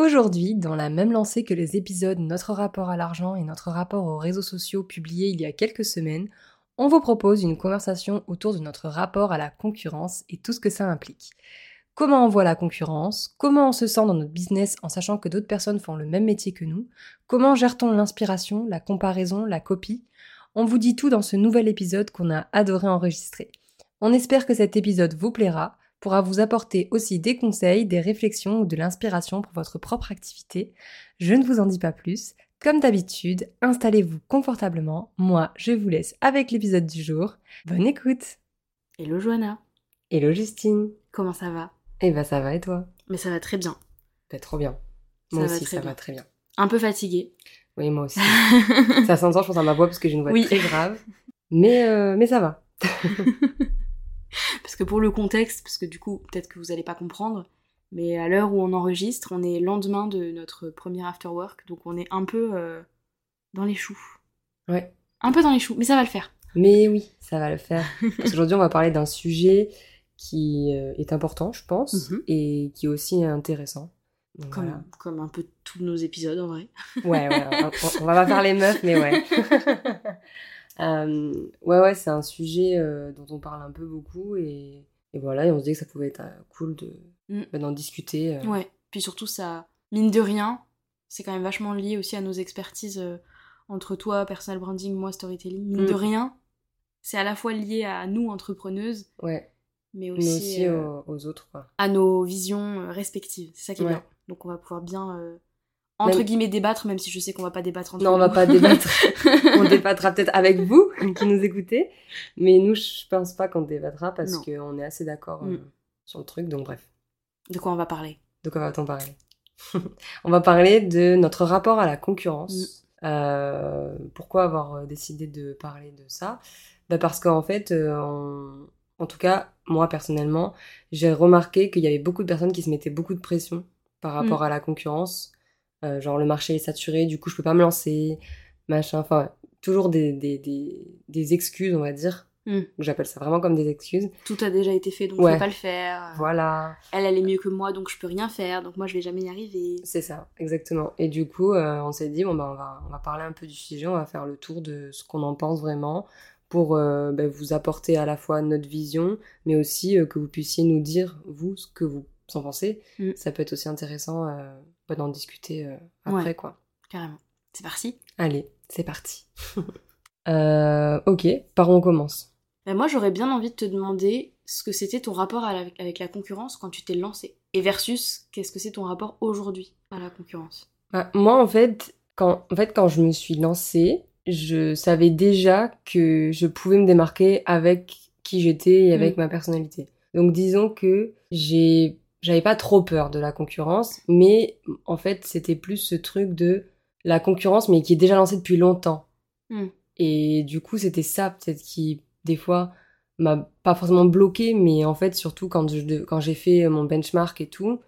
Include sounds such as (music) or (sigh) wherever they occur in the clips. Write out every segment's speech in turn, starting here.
Aujourd'hui, dans la même lancée que les épisodes Notre rapport à l'argent et notre rapport aux réseaux sociaux publiés il y a quelques semaines, on vous propose une conversation autour de notre rapport à la concurrence et tout ce que ça implique. Comment on voit la concurrence? Comment on se sent dans notre business en sachant que d'autres personnes font le même métier que nous? Comment gère-t-on l'inspiration, la comparaison, la copie? On vous dit tout dans ce nouvel épisode qu'on a adoré enregistrer. On espère que cet épisode vous plaira, pourra vous apporter aussi des conseils, des réflexions ou de l'inspiration pour votre propre activité. Je ne vous en dis pas plus. Comme d'habitude, installez-vous confortablement. Moi, je vous laisse avec l'épisode du jour. Bonne écoute Hello Johanna Hello Justine Comment ça va? Eh ben ça va et toi? Mais ça va très bien. Bah trop bien. Moi aussi, ça va très bien. Un peu fatiguée. Oui, moi aussi. (laughs) ça s'entend, je pense, à ma voix parce que j'ai une voix très grave. Mais, euh, mais ça va. (laughs) que pour le contexte, parce que du coup, peut-être que vous n'allez pas comprendre, mais à l'heure où on enregistre, on est lendemain de notre premier after work, donc on est un peu euh, dans les choux. Ouais. Un peu dans les choux, mais ça va le faire. Mais oui, ça va le faire. (laughs) Parce qu'aujourd'hui, on va parler d'un sujet qui euh, est important, je pense, mhm. et qui est aussi intéressant. comme, comme, un peu tous nos épisodes, en vrai. Ouais, ouais, on, va pas faire les meufs, mais ouais. (laughs) euh, ouais, ouais, c'est un sujet euh, dont on parle un peu beaucoup, et, et, voilà, et on se dit que ça pouvait être cool de Mm. Bah, d'en discuter. Euh. Ouais, puis surtout, ça, mine de rien, c'est quand même vachement lié aussi à nos expertises euh, entre toi, personal branding, moi, storytelling. Mine de mm. rien, c'est à la fois lié à nous, entrepreneuses, ouais. mais aussi, euh, aux, autres. Quoi. À nos visions respectives. C'est ça qui est bien. Donc on va pouvoir bien entre guillemets débattre, même si je sais qu'on va pas débattre entre Non, on va pas débattre. (laughs) on débattra peut-être avec vous (laughs) qui nous écoutez, mais nous, je pense pas qu'on débattra parce qu'on est assez d'accord mm. sur le truc, donc bref. De quoi on va parler? De quoi va-t-on parler? (laughs) On va parler de notre rapport à la concurrence. Mm. Euh, pourquoi avoir euh, décidé de parler de ça? Bah Parce qu'en fait, euh, en tout cas, moi personnellement, j'ai remarqué qu'il y avait beaucoup de personnes qui se mettaient beaucoup de pression par rapport mm. à la concurrence. Genre le marché est saturé, du coup je peux pas me lancer, machin. Enfin, toujours des, des, des, des excuses, on va dire, Hmm. J'appelle ça vraiment comme des excuses. Tout a déjà été fait, donc je peux pas le faire. Voilà. Elle, elle est mieux que moi, donc je peux rien faire, donc moi je vais jamais y arriver. C'est ça, exactement. Et du coup, euh, on s'est dit, bon, bah, on, va, on va parler un peu du sujet, on va faire le tour de ce qu'on en pense vraiment pour euh, bah, vous apporter à la fois notre vision, mais aussi euh, que vous puissiez nous dire, vous, ce que vous en pensez. Hmm. Ça peut être aussi intéressant bah, d'en discuter après, quoi. Carrément. C'est parti Allez, c'est parti. (laughs) ok, par où on commence? Moi, j'aurais bien envie de te demander ce que c'était ton rapport avec la concurrence quand tu t'es lancé. Et versus, qu'est-ce que c'est ton rapport aujourd'hui à la concurrence? Bah, Moi, en fait, quand, en fait, quand je me suis lancée, je savais déjà que je pouvais me démarquer avec qui j'étais et avec mm. ma personnalité. Donc disons que j'ai j'avais pas trop peur de la concurrence, mais en fait, c'était plus ce truc de la concurrence mais qui est déjà lancée depuis longtemps. Mm. Et du coup, c'était ça peut-être qui des fois m'a pas forcément bloqué, mais en fait, surtout quand je, quand j'ai fait mon benchmark et tout,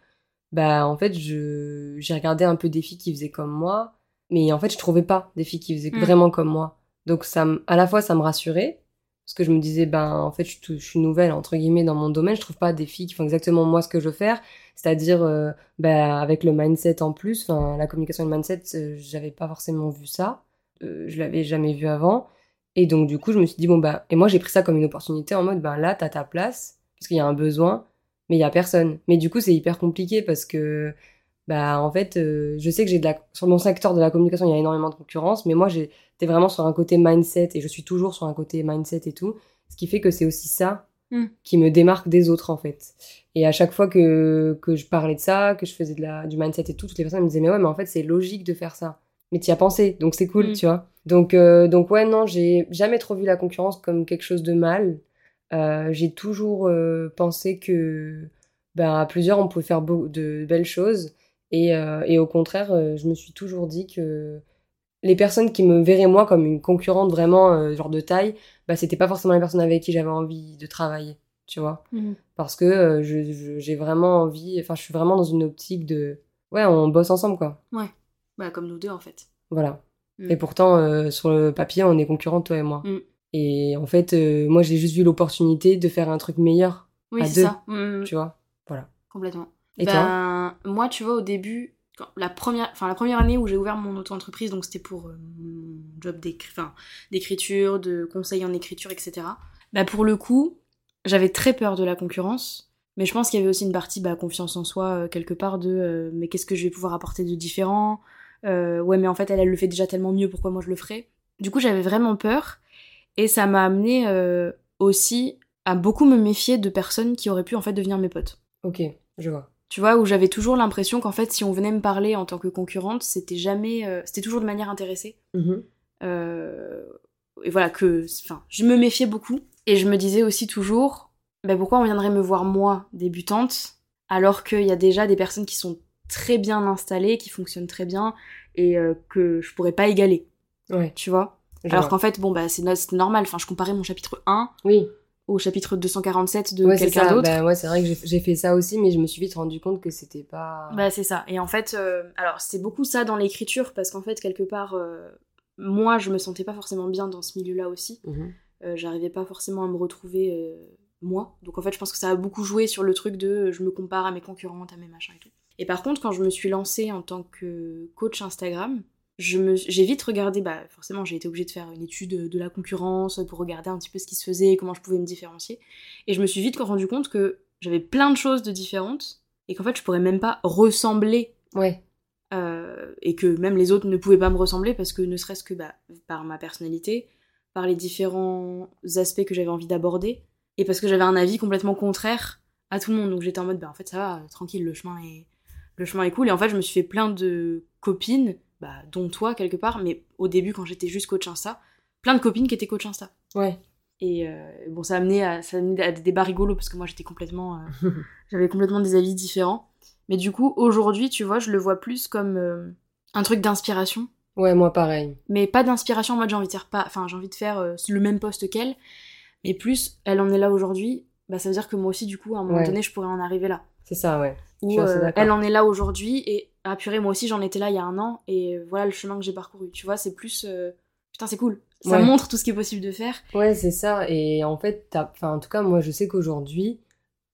bah, en fait, je, j'ai regardé un peu des filles qui faisaient comme moi, mais en fait, je trouvais pas des filles qui faisaient mm. vraiment comme moi. Donc, ça, à la fois, ça me rassurait, parce que je me disais, ben, en fait, je, suis nouvelle, entre guillemets, dans mon domaine, je trouve pas des filles qui font exactement moi ce que je veux faire, c'est-à-dire, euh, ben, avec le mindset en plus, enfin, la communication et le mindset, euh, j'avais pas forcément vu ça, euh, je l'avais jamais vu avant, et donc, du coup, je me suis dit, bon, bah, et moi, j'ai pris ça comme une opportunité en mode, ben là, t'as ta place, parce qu'il y a un besoin, mais il y a personne. Mais du coup, c'est hyper compliqué parce que, bah, en fait, euh, je sais que j'ai de la, sur mon secteur de la communication, il y a énormément de concurrence, mais moi, j'étais vraiment sur un côté mindset et je suis toujours sur un côté mindset et tout. Ce qui fait que c'est aussi ça Mm. qui me démarque des autres, en fait. Et à chaque fois que, que je parlais de ça, que je faisais de la, du mindset et tout, toutes les personnes me disaient, mais ouais, mais en fait, c'est logique de faire ça. Mais tu as pensé, donc c'est cool, Mm. tu vois. Donc, euh, donc ouais, non, j'ai jamais trop vu la concurrence comme quelque chose de mal. Euh, j'ai toujours pensé que ben, à plusieurs, on pouvait faire de belles choses. Et, euh, et au contraire, euh, je me suis toujours dit que les personnes qui me verraient moi comme une concurrente vraiment euh, genre de taille, bah c'était pas forcément les personnes avec qui j'avais envie de travailler, tu vois. Parce que je- j'ai vraiment envie, enfin je suis vraiment dans une optique de ouais, on bosse ensemble quoi. Bah, comme nous deux, en fait. Voilà. Mm. Et pourtant sur le papier, on est concurrents toi et moi. Mm. Et en fait, moi j'ai juste vu l'opportunité de faire un truc meilleur, Oui, À c'est deux, ça. Tu vois. Complètement. Et toi? Moi, tu vois, au début, la première, enfin la première année où j'ai ouvert mon auto-entreprise, donc c'était pour euh, mon job d'écriture, de conseil en écriture, etc. Bah pour le coup, j'avais très peur de la concurrence, mais je pense qu'il y avait aussi une partie bah, confiance en soi euh, quelque part de euh, mais qu'est-ce que je vais pouvoir apporter de différent? Euh, Ouais, mais en fait elle, elle le fait déjà tellement mieux, pourquoi moi je le ferais? Du coup, j'avais vraiment peur, et ça m'a amené aussi à beaucoup me méfier de personnes qui auraient pu en fait devenir mes potes. Ok, je vois. Tu vois, où j'avais toujours l'impression qu'en fait, si on venait me parler en tant que concurrente, c'était jamais. euh, c'était toujours de manière intéressée. Mhm. Euh, et voilà, que. Enfin, je me méfiais beaucoup. Et je me disais aussi toujours, ben pourquoi on viendrait me voir moi, débutante, alors qu'il y a déjà des personnes qui sont très bien installées, qui fonctionnent très bien, et euh, que je pourrais pas égaler, Ouais. tu vois? alors qu'en fait, bon, bah, c'est no- normal. Enfin, je comparais mon chapitre 1 Oui. Au chapitre 247 de Ouais, c'est quelqu'un d'autre. Bah, ouais, c'est vrai que j'ai fait ça aussi, mais je me suis vite rendu compte que c'était pas. Bah c'est ça. Et en fait, euh, alors c'est beaucoup ça dans l'écriture parce qu'en fait quelque part, euh, moi je me sentais pas forcément bien dans ce milieu-là aussi. Mhm. Euh, J'arrivais pas forcément à me retrouver moi. Donc en fait je pense que ça a beaucoup joué sur le truc de je me compare à mes concurrentes, à mes machins et tout. Et par contre quand je me suis lancée en tant que coach Instagram, j'ai vite regardé, bah forcément j'ai été obligée de faire une étude de la concurrence pour regarder un petit peu ce qui se faisait, comment je pouvais me différencier. Et je me suis vite rendu compte que j'avais plein de choses de différentes et qu'en fait je pourrais même pas ressembler Ouais. euh, et que même les autres ne pouvaient pas me ressembler parce que ne serait-ce que bah, par ma personnalité, par les différents aspects que j'avais envie d'aborder et parce que j'avais un avis complètement contraire à tout le monde. Donc j'étais en mode bah en fait ça va, tranquille, le chemin est le chemin est cool et en fait je me suis fait plein de copines, bah dont toi quelque part, mais au début quand j'étais juste coach Insta, plein de copines qui étaient coach Insta. Ouais. Et euh, bon, ça a amené à, ça a amené à des débats rigolos parce que moi j'étais complètement. euh, (laughs) J'avais complètement des avis différents. Mais du coup, aujourd'hui, tu vois, je le vois plus comme euh, un truc d'inspiration. Ouais, moi pareil. Mais pas d'inspiration en mode j'ai envie de faire pas. Enfin, j'ai envie de faire le même poste qu'elle. Mais plus, elle en est là aujourd'hui. Bah, ça veut dire que moi aussi, du coup, à un moment Ouais. donné, je pourrais en arriver là. C'est ça, ouais. Je Ou suis assez d'accord. elle en est là aujourd'hui et ah purée, moi aussi j'en étais là il y a un an et voilà le chemin que j'ai parcouru. Tu vois, c'est plus. euh, Putain, c'est cool. Ça Ouais. montre tout ce qui est possible de faire. Ouais, c'est ça. Et en fait, t'as- enfin, en tout cas, moi, je sais qu'aujourd'hui,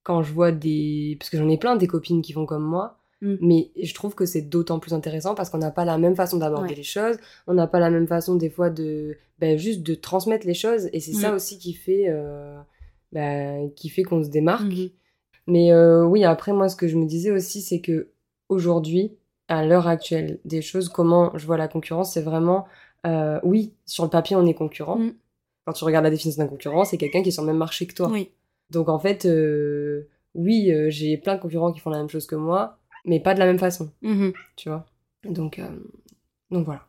quand je vois des. Parce que j'en ai plein des copines qui font comme moi, Mm. mais je trouve que c'est d'autant plus intéressant parce qu'on n'a pas la même façon d'aborder Ouais. les choses, on n'a pas la même façon, des fois, de. Ben, juste de transmettre les choses. Et c'est ça Mm. aussi qui fait. euh, ben, qui fait qu'on se démarque. Mhm. Mais euh, oui, après, moi, ce que je me disais aussi, c'est que aujourd'hui, à l'heure actuelle des choses, comment je vois la concurrence, c'est vraiment, euh, oui, sur le papier, on est concurrent. Mm. Quand tu regardes la définition d'un concurrent, c'est quelqu'un qui est sur le même marché que toi. Oui. Donc en fait, euh, oui, euh, j'ai plein de concurrents qui font la même chose que moi, mais pas de la même façon, Mhm. tu vois. Donc, donc voilà.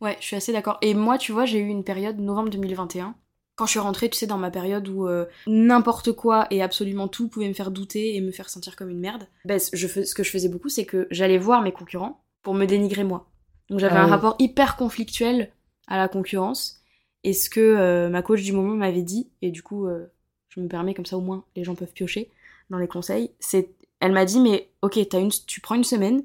Ouais, je suis assez d'accord. Et moi, tu vois, j'ai eu une période, novembre 2021, quand je suis rentrée, tu sais, dans ma période où euh, n'importe quoi et absolument tout pouvait me faire douter et me faire sentir comme une merde. Ben, ce- je fais- ce que je faisais beaucoup, c'est que j'allais voir mes concurrents pour me dénigrer moi. Donc j'avais Ah un rapport hyper conflictuel à la concurrence. Et ce que euh, ma coach du moment m'avait dit, et du coup, euh, je me permets comme ça au moins, les gens peuvent piocher dans les conseils, c'est, elle m'a dit, mais ok, une, tu prends une semaine,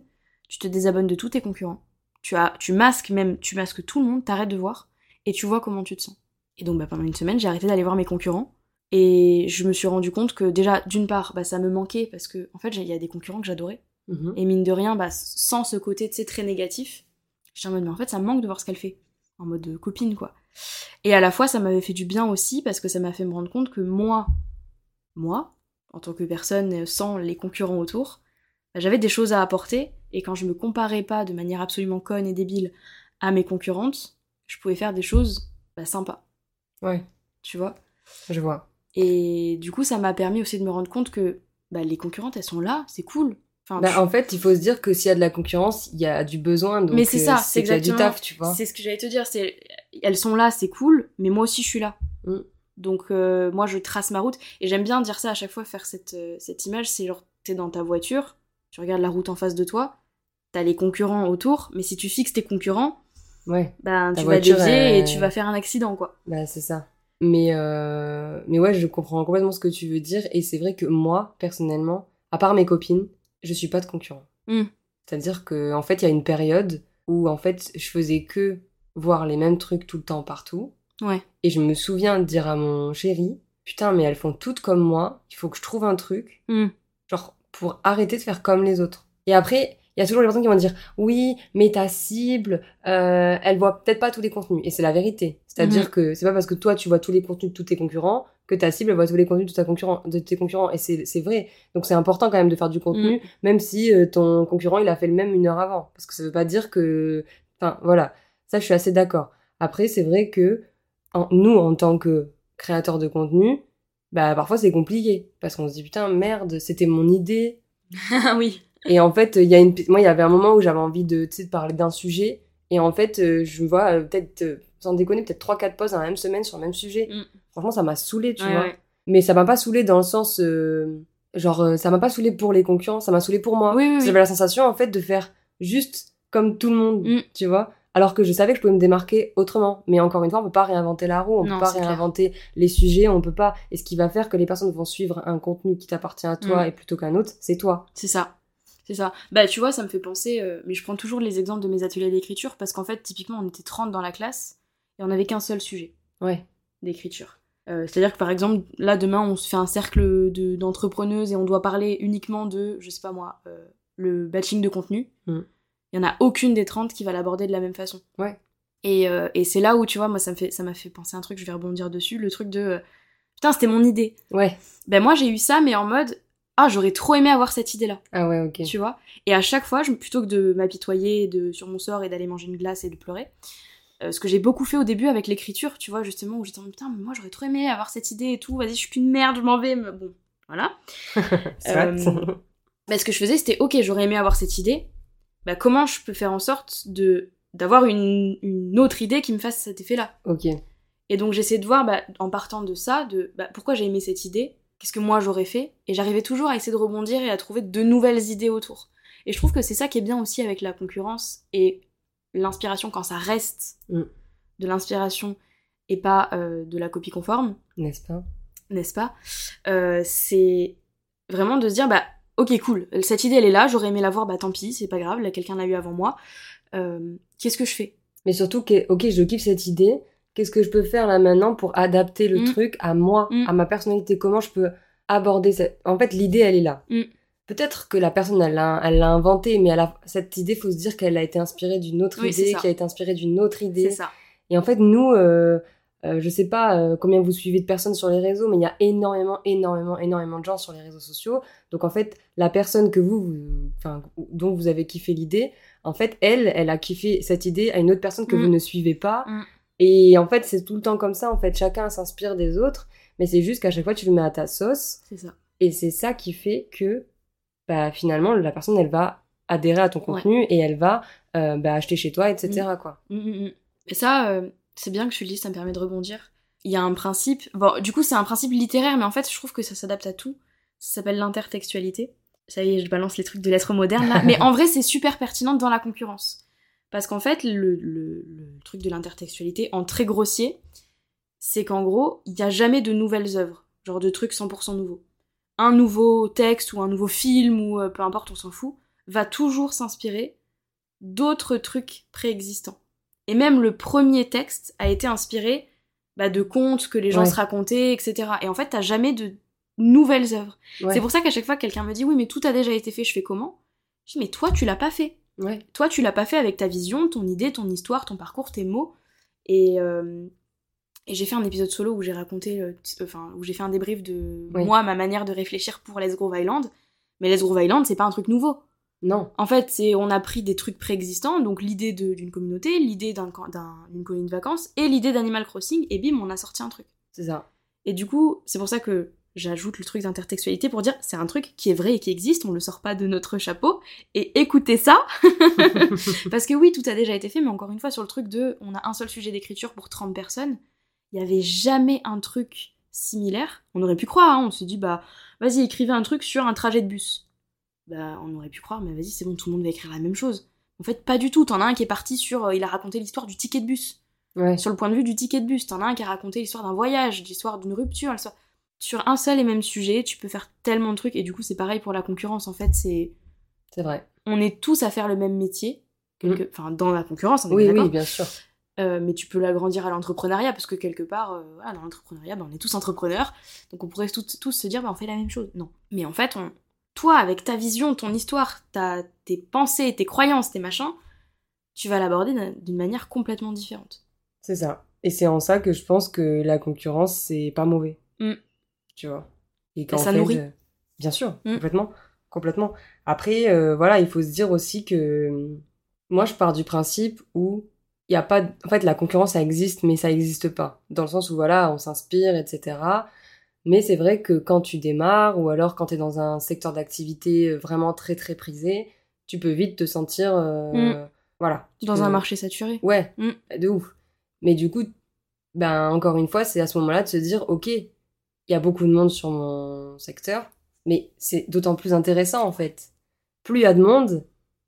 tu te désabonnes de tous tes concurrents, tu, as, tu masques même, tu masques tout le monde, t'arrêtes de voir, et tu vois comment tu te sens. Et donc bah, pendant une semaine, j'ai arrêté d'aller voir mes concurrents, et je me suis rendu compte que déjà, d'une part, bah, ça me manquait, parce que en fait, il y a des concurrents que j'adorais, Mhm. et mine de rien, bah, sans ce côté, très négatif, j'étais en mode, mais en fait, ça me manque de voir ce qu'elle fait. En mode euh, copine, quoi. Et à la fois, ça m'avait fait du bien aussi, parce que ça m'a fait me rendre compte que moi, moi, en tant que personne euh, sans les concurrents autour, bah, j'avais des choses à apporter, et quand je me comparais pas de manière absolument conne et débile à mes concurrentes, je pouvais faire des choses bah, sympas, Ouais. tu vois? Je vois. Et du coup, ça m'a permis aussi de me rendre compte que bah, les concurrentes, elles sont là, c'est cool. Enfin, Bah, en fait, il faut se dire que s'il y a de la concurrence, il y a du besoin. Donc Mais c'est euh, ça, c'est a du exactement- taf, tu vois. C'est ce que j'allais te dire, c'est elles sont là, c'est cool, mais moi aussi je suis là. Mm. Donc euh, moi je trace ma route et j'aime bien dire ça à chaque fois, faire cette, euh, cette image, c'est genre t'es dans ta voiture, tu regardes la route en face de toi, t'as les concurrents autour, mais si tu fixes tes concurrents, Ouais, ben tu vas dévier elle- et tu vas faire un accident quoi. bah c'est ça. Mais, euh... mais ouais, je comprends complètement ce que tu veux dire. Et c'est vrai que moi, personnellement, à part mes copines, je suis pas de concurrent. Mm. C'est-à-dire que en fait, il y a une période où en fait, je faisais que voir les mêmes trucs tout le temps partout. Ouais. Et je me souviens de dire à mon chéri, putain, mais elles font toutes comme moi, il faut que je trouve un truc, Mm. genre, pour arrêter de faire comme les autres. Et après, il y a toujours les personnes qui vont dire, oui, mais ta cible, euh, elle voit peut-être pas tous les contenus. Et c'est la vérité. C'est-à-dire Mhm. que c'est pas parce que toi, tu vois tous les contenus de tous tes concurrents que ta cible elle voit tous les contenus de, ta concurrent, de tes concurrents. Et c'est c'est vrai. Donc c'est important quand même de faire du contenu, Mm. même si euh, ton concurrent, il a fait le même une heure avant. Parce que ça veut pas dire que... Enfin, voilà. Ça, je suis assez d'accord. Après, c'est vrai que en- nous, en tant que créateurs de contenu, bah parfois c'est compliqué. Parce qu'on se dit, putain, merde, c'était mon idée. Ah (laughs) oui. Et en fait, il y a une, moi, il y avait un moment où j'avais envie de, tu sais, de parler d'un sujet. Et en fait, euh, je me vois euh, peut-être, euh, sans déconner, peut-être 3-4 posts dans la même semaine sur le même sujet. Mm. Franchement, ça m'a saoulé, tu Ouais, vois. ouais. Mais ça m'a pas saoulé dans le sens, euh, genre, ça m'a pas saoulé pour les concurrents, ça m'a saoulé pour moi. Oui, oui, oui. J'avais la sensation, en fait, de faire juste comme tout le monde, Mm. tu vois. Alors que je savais que je pouvais me démarquer autrement. Mais encore une fois, on peut pas réinventer la roue, on Non, peut pas clair. réinventer les sujets, on peut pas. Et ce qui va faire que les personnes vont suivre un contenu qui t'appartient à toi Mm. et plutôt qu'un autre, c'est toi. C'est ça. C'est ça. Bah, tu vois, ça me fait penser. euh, mais je prends toujours les exemples de mes ateliers d'écriture parce qu'en fait, typiquement, on était 30 dans la classe et on n'avait qu'un seul sujet Ouais. d'écriture. Euh, C'est-à-dire que par exemple, là, demain, on se fait un cercle de- d'entrepreneuses et on doit parler uniquement de, je sais pas moi, euh, le batching de contenu. Mm. Il y en a aucune des 30 qui va l'aborder de la même façon. Ouais. Et, et c'est là où, tu vois, moi, ça me fait, ça m'a fait penser à un truc, je vais rebondir dessus, le truc de. Putain, c'était mon idée. Ouais. Ben moi, j'ai eu ça, mais en mode. Ah, j'aurais trop aimé avoir cette idée-là Ah ouais, ok. tu vois? Et à chaque fois, je, plutôt que de m'apitoyer de, sur mon sort et d'aller manger une glace et de pleurer, euh, ce que j'ai beaucoup fait au début avec l'écriture, tu vois, justement, où j'étais en putain, mais moi j'aurais trop aimé avoir cette idée et tout, vas-y, je suis qu'une merde, je m'en vais, mais bon, voilà. (laughs) Euh, Bah, ce que je faisais, c'était, ok, j'aurais aimé avoir cette idée, bah comment je peux faire en sorte de d'avoir une, une autre idée qui me fasse cet effet-là? Ok. et donc j'essaie de voir, bah, en partant de ça, de bah, pourquoi j'ai aimé cette idée, qu'est-ce que moi j'aurais fait, et j'arrivais toujours à essayer de rebondir et à trouver de nouvelles idées autour. Et je trouve que c'est ça qui est bien aussi avec la concurrence et l'inspiration quand ça reste Mm. de l'inspiration et pas euh, de la copie conforme, N'est-ce pas? N'est-ce pas? Euh, C'est vraiment de se dire, bah ok cool, cette idée elle est là, j'aurais aimé la voir, bah tant pis, c'est pas grave, là quelqu'un l'a eu avant moi. Euh, Qu'est-ce que je fais? Mais surtout, que, ok, je kiffe cette idée. Qu'est-ce que je peux faire là maintenant pour adapter le Mm. truc à moi, Mm. à ma personnalité? Comment je peux aborder cette... En fait, l'idée, elle est là. Mm. Peut-être que la personne, elle l'a, elle inventée, mais elle a... cette idée, faut se dire qu'elle a été inspirée d'une autre Oui, idée, qui a été inspirée d'une autre idée. C'est ça. Et en fait, nous, euh, euh, je sais pas euh, combien vous suivez de personnes sur les réseaux, mais il y a énormément, énormément, énormément de gens sur les réseaux sociaux. Donc en fait, la personne que vous, vous- dont vous avez kiffé l'idée, en fait, elle, elle a kiffé cette idée à une autre personne que vous ne suivez pas. Et en fait, c'est tout le temps comme ça. En fait, chacun s'inspire des autres, mais c'est juste qu'à chaque fois, tu le mets à ta sauce. C'est ça. Et c'est ça qui fait que, bah, finalement, la personne, elle va adhérer à ton Ouais. contenu et elle va euh, bah, acheter chez toi, etc. Quoi. Mm, mm, mm. Et ça, euh, c'est bien que tu le dises, ça me permet de rebondir. Il y a un principe, bon, du coup, c'est un principe littéraire, mais en fait, je trouve que ça s'adapte à tout. Ça s'appelle l'intertextualité. Ça y est, je balance les trucs de lettres modernes là. (laughs) mais en vrai, c'est super pertinent dans la concurrence. Parce qu'en fait, le, le- le truc de l'intertextualité, en très grossier, c'est qu'en gros, il n'y a jamais de nouvelles œuvres, genre de trucs 100% nouveaux. Un nouveau texte ou un nouveau film ou euh, peu importe, on s'en fout, va toujours s'inspirer d'autres trucs préexistants. Et même le premier texte a été inspiré bah, de contes que les gens Ouais. se racontaient, etc. Et en fait, t'as jamais de nouvelles œuvres. Ouais. C'est pour ça qu'à chaque fois que quelqu'un me dit oui, mais tout a déjà été fait, je fais comment? Je dis mais toi, tu l'as pas fait. Ouais. Toi, tu l'as pas fait avec ta vision, ton idée, ton histoire, ton parcours, tes mots. Et, euh, et j'ai fait un épisode solo où j'ai raconté, euh, t- enfin, où j'ai fait un débrief de Oui. moi, ma manière de réfléchir pour Let's Groove Island. Mais Let's Groove Island, c'est pas un truc nouveau. Non. En fait, c'est on a pris des trucs préexistants, donc l'idée d'une communauté, l'idée d'un- d'un- d'une colonie de vacances et l'idée d'Animal Crossing, et bim, on a sorti un truc. C'est ça. Et du coup, c'est pour ça que j'ajoute le truc d'intertextualité pour dire c'est un truc qui est vrai et qui existe, on le sort pas de notre chapeau. Et écoutez ça (laughs) Parce que oui, tout a déjà été fait, mais encore une fois, sur le truc de on a un seul sujet d'écriture pour 30 personnes, il y avait jamais un truc similaire. On aurait pu croire, hein, on s'est dit bah vas-y, écrivez un truc sur un trajet de bus. Bah on aurait pu croire, mais vas-y, c'est bon, tout le monde va écrire la même chose. En fait, pas du tout. T'en as un qui est parti sur. euh, il a raconté l'histoire du ticket de bus. Ouais. Sur le point de vue du ticket de bus. T'en as un qui a raconté l'histoire d'un voyage, l'histoire d'une rupture. l'histoire- Sur un seul et même sujet, tu peux faire tellement de trucs. Et du coup, c'est pareil pour la concurrence. En fait, c'est. C'est vrai. On est tous à faire le même métier. quelque- Enfin, dans la concurrence, on est Oui, oui, bien sûr. Euh, mais tu peux l'agrandir à l'entrepreneuriat parce que quelque part, euh, voilà, dans l'entrepreneuriat, ben, on est tous entrepreneurs, donc on pourrait tous, tous se dire, ben, on fait la même chose. Non. Mais en fait, on, toi, avec ta vision, ton histoire, ta, tes pensées, tes croyances, tes machins, tu vas l'aborder d'un- d'une manière complètement différente. C'est ça. Et c'est en ça que je pense que la concurrence, c'est pas mauvais. Mm. Tu vois. Et ça nourrit. euh, bien sûr, Mm. complètement. Complètement. Après, euh, voilà, il faut se dire aussi que euh, moi, je pars du principe où il y a pas. En fait, la concurrence, ça existe, mais ça n'existe pas. Dans le sens où, voilà, on s'inspire, etc. Mais c'est vrai que quand tu démarres, ou alors quand tu es dans un secteur d'activité vraiment très, très prisé, tu peux vite te sentir. euh, Mm. Voilà. Dans peux- un marché saturé. Ouais, Mm. de ouf. Mais du coup, ben encore une fois, c'est à ce moment-là de se dire, ok, il y a beaucoup de monde sur mon secteur, mais c'est d'autant plus intéressant en fait. Plus il y a de monde,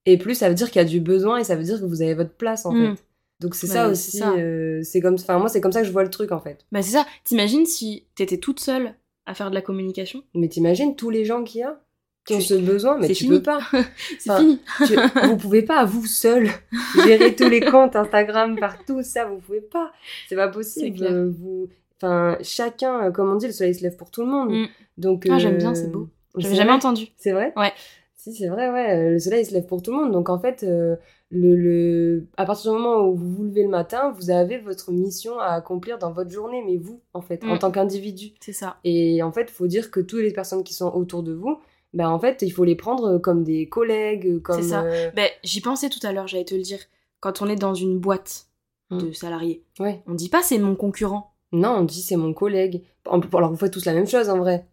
et plus ça veut dire qu'il y a du besoin, et ça veut dire que vous avez votre place en Mm. fait. Donc c'est Ouais, ça aussi, euh, c'est comme, enfin moi c'est comme ça que je vois le truc en fait. Bah, c'est ça. T'imagines si t'étais toute seule à faire de la communication? Mais t'imagines tous les gens qu'il y a qui ont ce besoin, mais tu fini. peux pas. (laughs) C'est fini. Tu- vous pouvez pas, vous seul, (laughs) gérer tous les comptes Instagram partout, ça, vous pouvez pas. C'est pas possible. Vous, enfin, chacun, euh, comme on dit, le soleil se lève pour tout le monde. Mm. Donc, Ah, j'aime euh, bien, c'est beau. c'est J'avais jamais entendu. C'est vrai Ouais. Si, c'est vrai, ouais. euh, Le soleil se lève pour tout le monde. Donc, en fait, euh, le, le... à partir du moment où vous vous levez le matin, vous avez votre mission à accomplir dans votre journée, mais vous, en fait, en Mm. tant qu'individu. C'est ça. Et en fait, il faut dire que toutes les personnes qui sont autour de vous, ben en fait, il faut les prendre comme des collègues, comme. C'est ça. euh, Ben, j'y pensais tout à l'heure, j'allais te le dire. Quand on est dans une boîte de Mm. salariés, Ouais. on dit pas c'est mon concurrent. Non, on dit c'est mon collègue. Alors vous faites tous la même chose en vrai.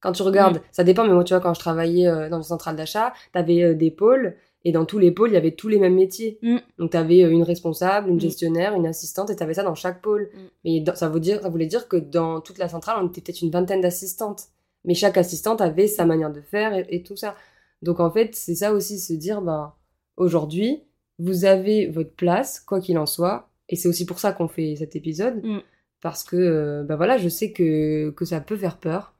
Quand tu regardes, ça dépend, mais moi tu vois, quand je travaillais euh, dans une centrale d'achat, t'avais euh, des pôles, et dans tous les pôles, il y avait tous les mêmes métiers. Mm. Donc t'avais euh, une responsable, une Mm. gestionnaire, une assistante, et t'avais ça dans chaque pôle. Mm. Mais ça, veut dire, ça voulait dire que dans toute la centrale, on était peut-être une vingtaine d'assistantes. Mais chaque assistante avait sa manière de faire et, et tout ça. Donc en fait, c'est ça aussi, se dire, ben, aujourd'hui, vous avez votre place, quoi qu'il en soit, et c'est aussi pour ça qu'on fait cet épisode, Mm. Parce que, euh, ben voilà, je sais que, que ça peut faire peur,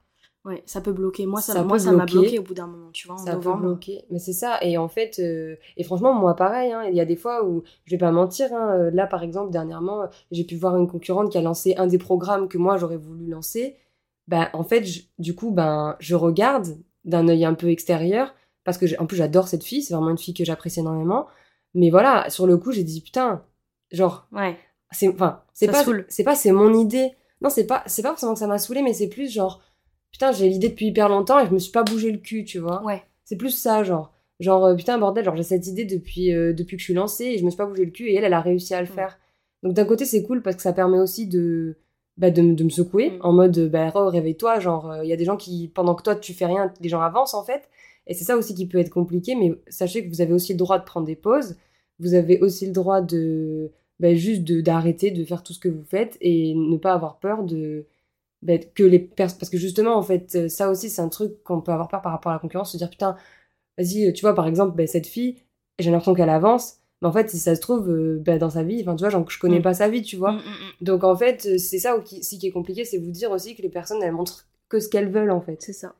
Ouais, ça peut bloquer. Moi, ça, Ça moi, peut ça m'a bloqué au bout d'un moment, tu vois, en ça peut novembre. bloquer. Mais c'est ça, et en fait, euh, et franchement, moi pareil, hein, il y a des fois où, je vais pas mentir, hein, euh, là par exemple, dernièrement, j'ai pu voir une concurrente qui a lancé un des programmes que moi j'aurais voulu lancer, ben en fait, je- du coup, ben je regarde d'un œil un peu extérieur, parce que en plus j'adore cette fille, c'est vraiment une fille que j'apprécie énormément, mais voilà, sur le coup, j'ai dit, putain, genre, Ouais. C'est enfin c'est pas c'est pas c'est mon idée non c'est pas c'est pas forcément que ça m'a saoulé mais c'est plus genre putain j'ai l'idée depuis hyper longtemps et je me suis pas bougé le cul tu vois Ouais. c'est plus ça genre genre euh, putain bordel genre j'ai cette idée depuis euh, depuis que je suis lancée et je me suis pas bougé le cul et elle elle a réussi à le Mm. faire donc d'un côté c'est cool parce que ça permet aussi de bah, de, me- de me secouer Mm. en mode bah Ro, réveille-toi genre il y a des gens qui pendant que toi tu fais rien les gens avancent en fait et c'est ça aussi qui peut être compliqué mais sachez que vous avez aussi le droit de prendre des pauses vous avez aussi le droit de bah, juste de- d'arrêter de faire tout ce que vous faites et ne pas avoir peur de bah, que les personnes parce que justement en fait euh, ça aussi c'est un truc qu'on peut avoir peur par rapport à la concurrence se dire putain vas-y tu vois par exemple bah, cette fille j'ai l'impression qu'elle avance mais en fait si ça se trouve euh, bah, dans sa vie enfin tu vois genre je connais Mm. pas sa vie tu vois Mm, mm, donc en fait euh, c'est ça aussi qui est compliqué c'est vous dire aussi que les personnes elles montrent que ce qu'elles veulent en fait C'est ça.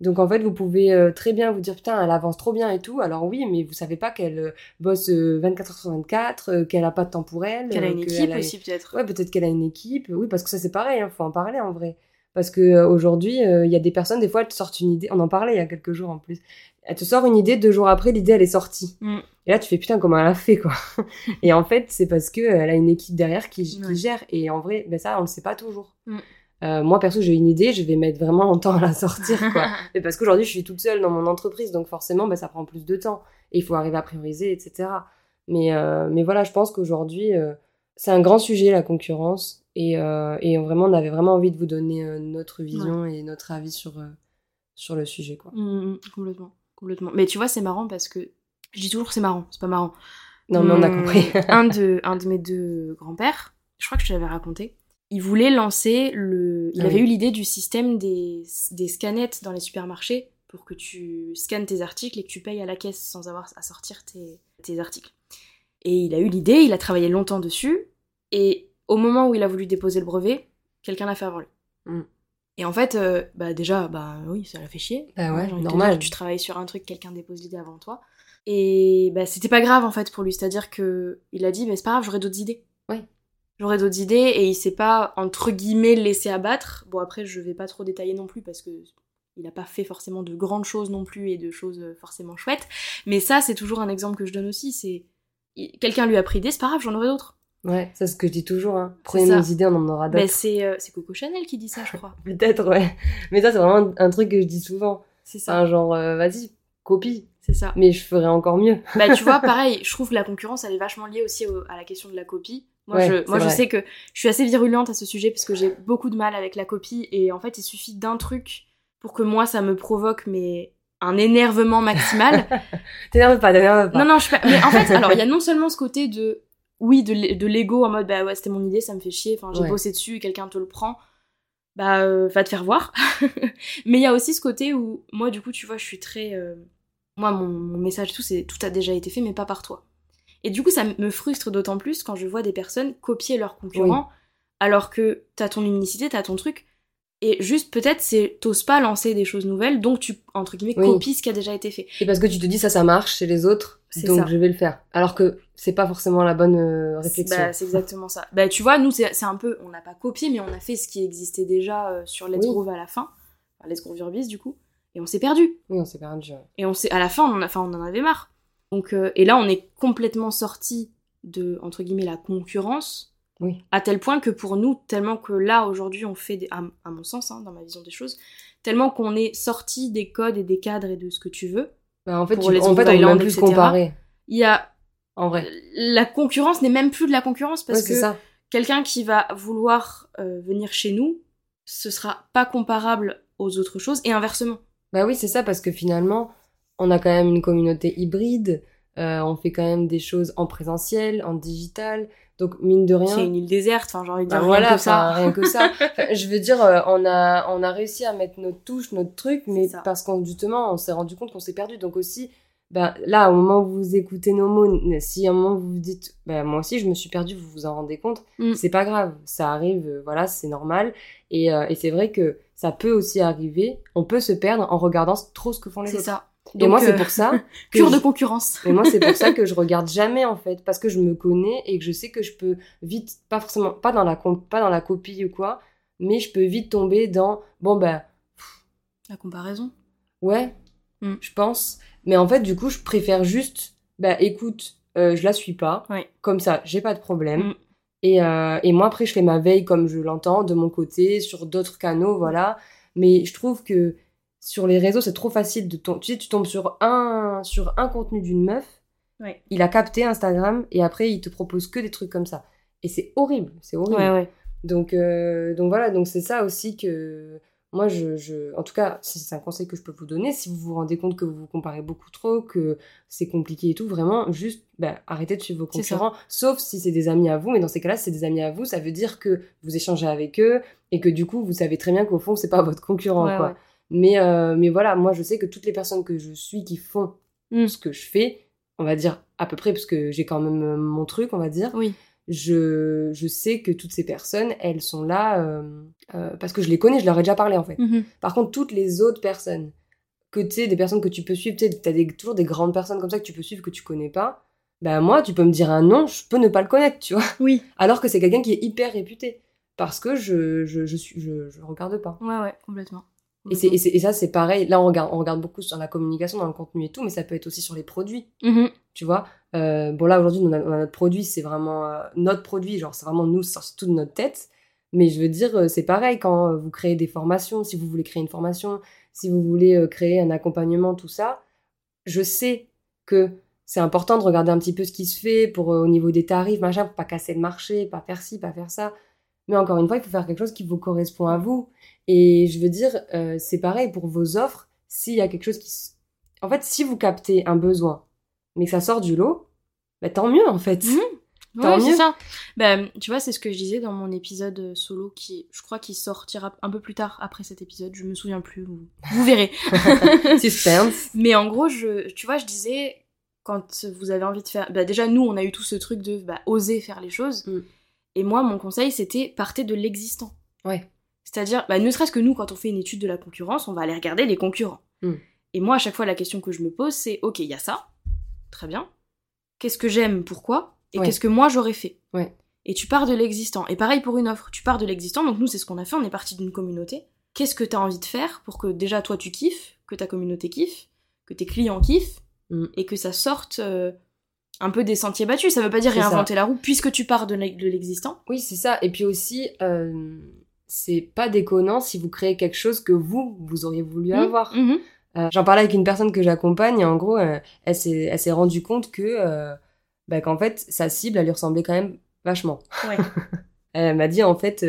Donc en fait, vous pouvez euh, très bien vous dire putain, elle avance trop bien et tout. Alors oui, mais vous savez pas qu'elle euh, bosse euh, 24 heures sur 24, euh, qu'elle a pas de temps pour elle, Qu'elle a euh, une équipe a- aussi, peut-être. Ouais, peut-être qu'elle a une équipe. Oui, parce que ça c'est pareil, hein, faut en parler en vrai. Parce que euh, aujourd'hui, euh, il y a des personnes, des fois, elles te sortent une idée. On en parlait il y a quelques jours en plus. Elle te sort une idée, deux jours après, l'idée elle est sortie. Mm. Et là, tu fais putain, comment elle a fait quoi? (laughs) Et en fait, c'est parce que euh, elle a une équipe derrière qui, gère. Et en vrai, ben ça, on le sait pas toujours. Mm. Euh, moi, perso, j'ai une idée, je vais mettre vraiment longtemps à la sortir (laughs) quoi. Mais parce qu'aujourd'hui, je suis toute seule dans mon entreprise, donc forcément, bah, ça prend plus de temps. Et il faut arriver à prioriser, etc. Mais, euh, mais voilà, je pense qu'aujourd'hui, euh, c'est un grand sujet, la concurrence. Et, et vraiment, on avait vraiment envie de vous donner notre vision et notre avis sur, sur le sujet. Quoi. Mm, mm, complètement, complètement. Mais tu vois, c'est marrant parce que je dis toujours c'est marrant, c'est pas marrant. Non, mais on a compris. un, (laughs) de, un de mes deux grands-pères, je crois que je te l'avais raconté, il voulait lancer le. Il Ah avait oui. eu l'idée du système des, des scanettes dans les supermarchés pour que tu scannes tes articles et que tu payes à la caisse sans avoir à sortir tes, tes articles. Et il a eu l'idée, il a travaillé longtemps dessus, et au moment où il a voulu déposer le brevet, quelqu'un l'a fait avant lui. Mm. Et en fait, euh, bah déjà, bah oui, ça l'a fait chier. Bah ouais, te normal. dire, tu travailles sur un truc, quelqu'un dépose l'idée avant toi. Et bah, c'était pas grave en fait pour lui, c'est-à-dire que il a dit, mais c'est pas grave, j'aurai d'autres idées. Ouais. J'aurai d'autres idées et il s'est pas entre guillemets laissé abattre. Bon après, je vais pas trop détailler non plus parce que il a pas fait forcément de grandes choses non plus et de choses euh, forcément chouettes. Mais ça, c'est toujours un exemple que je donne aussi. C'est quelqu'un lui a pris idée, c'est pas grave, j'en aurai d'autres. Ouais, c'est ce que je dis toujours. Hein. Prenez nos idées, on en aura Ben, d'autres. c'est euh, c'est Coco Chanel qui dit ça, je crois. (laughs) Peut-être, ouais. Mais ça, c'est vraiment un truc que je dis souvent. C'est ça. Enfin, genre, euh, vas-y, copie. C'est ça. Mais je ferais encore mieux. Bah, tu vois, (laughs) pareil, je trouve que la concurrence, elle est vachement liée aussi au- à la question de la copie. Moi, Ouais, je, moi sais que je suis assez virulente à ce sujet parce que j'ai beaucoup de mal avec la copie et en fait, il suffit d'un truc pour que moi, ça me provoque mais un énervement maximal. (laughs) T'énerve pas, t'énerve pas. non, non, je suis pas... Mais en fait, (laughs) alors, il y a non seulement ce côté de, oui, de, l'e- de l'ego en mode, bah ouais, c'était mon idée, ça me fait chier, enfin, j'ai Ouais. bossé dessus et quelqu'un te le prend. Bah, euh, va te faire voir. (laughs) mais il y a aussi ce côté où, moi, du coup, tu vois, je suis très. euh, Moi, mon, mon message, tout, c'est tout a déjà été fait, mais pas par toi. Et du coup, ça me frustre d'autant plus quand je vois des personnes copier leurs concurrents, alors que t'as ton unicité, t'as ton truc. Et juste, peut-être, c'est t'oses pas lancer des choses nouvelles, donc tu, entre guillemets, Oui. copies ce qui a déjà été fait. Et parce que tu te dis ça, ça marche chez les autres, donc ça. je vais le faire. Alors que c'est pas forcément la bonne euh, réflexion. Bah, c'est exactement ça. Bah, tu vois, nous, c'est un peu. On n'a pas copié, mais on a fait ce qui existait déjà euh, sur Let's Oui. Groove à la fin. Enfin, Let's Groove Your Biz, du coup. Et on s'est perdu. Oui, on s'est perdu. ouais. Et on s'est, à la fin, on en, a, enfin, on en avait marre. Donc, euh, et là, on est complètement sorti de, entre guillemets, la concurrence. Oui. À tel point que pour nous, tellement que là, aujourd'hui, on fait, des, à, à mon sens, hein, dans ma vision des choses, tellement qu'on est sorti des codes et des cadres et de ce que tu veux, Bah, en fait, Pour tu- les en fait, on peut Island, même plus comparer. il y a. En vrai. La concurrence n'est même plus de la concurrence parce Ouais, que quelqu'un qui va vouloir euh, venir chez nous, ce sera pas comparable aux autres choses et inversement. Bah oui, c'est ça, parce que finalement, on a quand même une communauté hybride. euh, on fait quand même des choses en présentiel, en digital. Donc, mine de rien. C'est une île déserte, enfin j'ai envie de Bah dire voilà, rien que ça. rien que ça. Enfin, je veux dire, euh, on a, on a réussi à mettre notre touche, notre truc, mais ça. parce qu'on justement, on s'est rendu compte qu'on s'est perdu. Donc aussi, bah, là, au moment où vous écoutez nos mots, si à un moment vous vous dites, bah, moi aussi, je me suis perdu, vous vous en rendez compte, Mm. c'est pas grave, ça arrive, euh, voilà, c'est normal. Et, et c'est vrai que ça peut aussi arriver, on peut se perdre en regardant trop ce que font les C'est autres. Et Donc, moi, c'est euh, pour ça. (laughs) que Cure je- de concurrence. et moi, c'est pour ça (laughs) que je regarde jamais, en fait, parce que je me connais et que je sais que je peux vite, pas forcément, pas dans la, pas dans la copie ou quoi, mais je peux vite tomber dans, bon, ben, La comparaison. ouais, Mm. je pense. Mais en fait, du coup, je préfère juste, bah, écoute, euh, je la suis pas, comme ça, j'ai pas de problème. Mm. Et, euh, et moi, après, je fais ma veille comme je l'entends, de mon côté, sur d'autres canaux, voilà. Mais je trouve que sur les réseaux, c'est trop facile de tomber. Tu sais, tu tombes sur un, sur un contenu d'une meuf, Ouais. il a capté Instagram et après il te propose que des trucs comme ça. Et c'est horrible, c'est horrible. Ouais, ouais. Donc, euh, donc voilà, donc c'est ça aussi que moi, je, je, en tout cas, si c'est un conseil que je peux vous donner, si vous vous rendez compte que vous vous comparez beaucoup trop, que c'est compliqué et tout, vraiment, juste bah, arrêtez de suivre vos concurrents, sauf si c'est des amis à vous, mais dans ces cas-là, si c'est des amis à vous, ça veut dire que vous échangez avec eux et que du coup, vous savez très bien qu'au fond, c'est pas votre concurrent, Ouais, quoi. ouais. Mais, euh, mais voilà, moi, je sais que toutes les personnes que je suis qui font Mm. ce que je fais, on va dire à peu près, parce que j'ai quand même euh, mon truc, on va dire, Oui. je, je sais que toutes ces personnes, elles sont là euh, euh, parce que je les connais, je leur ai déjà parlé en fait. Mhm. Par contre, toutes les autres personnes, que tu sais, des personnes que tu peux suivre, tu sais, t'as des, toujours des grandes personnes comme ça que tu peux suivre que tu connais pas, bah moi, tu peux me dire un nom, je peux ne pas le connaître, tu vois. Oui. (laughs) Alors que c'est quelqu'un qui est hyper réputé. Parce que je, je, je, suis, je, je regarde pas. Ouais, ouais, complètement. Et, c'est, et, c'est- et ça, c'est pareil. Là, on regarde, on regarde beaucoup sur la communication, dans le contenu et tout, mais ça peut être aussi sur les produits. Mhm. Tu vois, euh, bon là aujourd'hui on a, on a notre produit, c'est vraiment euh, notre produit, genre c'est vraiment nous, c'est sorti tout de notre tête. Mais je veux dire, euh, c'est pareil quand vous créez des formations, si vous voulez créer une formation, si vous voulez créer un accompagnement, tout ça, je sais que c'est important de regarder un petit peu ce qui se fait pour au niveau des tarifs, machin, pour pas casser le marché, pas faire ci, pas faire ça. Mais encore une fois, il faut faire quelque chose qui vous correspond à vous. Et je veux dire, euh, c'est pareil pour vos offres. S'il y a quelque chose qui... En fait, si vous captez un besoin, mais que ça sort du lot, bah, tant mieux en fait. Mhm. Ouais, c'est ça. Ben, tu vois, c'est ce que je disais dans mon épisode euh, solo qui, je crois, qu'il sortira un peu plus tard après cet épisode. Je me souviens plus. Vous, vous verrez. (laughs) Suspense. (laughs) Mais en gros, je, tu vois, je disais quand vous avez envie de faire. Bah, déjà, nous, on a eu tout ce truc de bah, oser faire les choses. Mm. Et moi, mon conseil, c'était partez de l'existant. Ouais. C'est-à-dire, bah, ne serait-ce que nous, quand on fait une étude de la concurrence, on va aller regarder les concurrents. Mm. Et moi, à chaque fois, la question que je me pose, c'est ok, il y a ça, très bien. Qu'est-ce que j'aime, pourquoi? Et Ouais. qu'est-ce que moi j'aurais fait? Ouais. Et tu pars de l'existant. Et pareil pour une offre, tu pars de l'existant. Donc nous, c'est ce qu'on a fait, on est parti d'une communauté. Qu'est-ce que tu as envie de faire pour que déjà toi tu kiffes, que ta communauté kiffe, que tes clients kiffent, Mm. et que ça sorte euh, un peu des sentiers battus. Ça veut pas dire ça. réinventer la roue, puisque tu pars de l'ex- de l'existant. Oui, c'est ça. Et puis aussi, euh, c'est pas déconnant si vous créez quelque chose que vous, vous auriez voulu avoir. Mhm. Euh, J'en parlais avec une personne que j'accompagne et en gros, euh, elle s'est rendue compte que bah, qu'en fait, sa cible, elle lui ressemblait quand même vachement. Ouais. (laughs) Elle m'a dit en fait,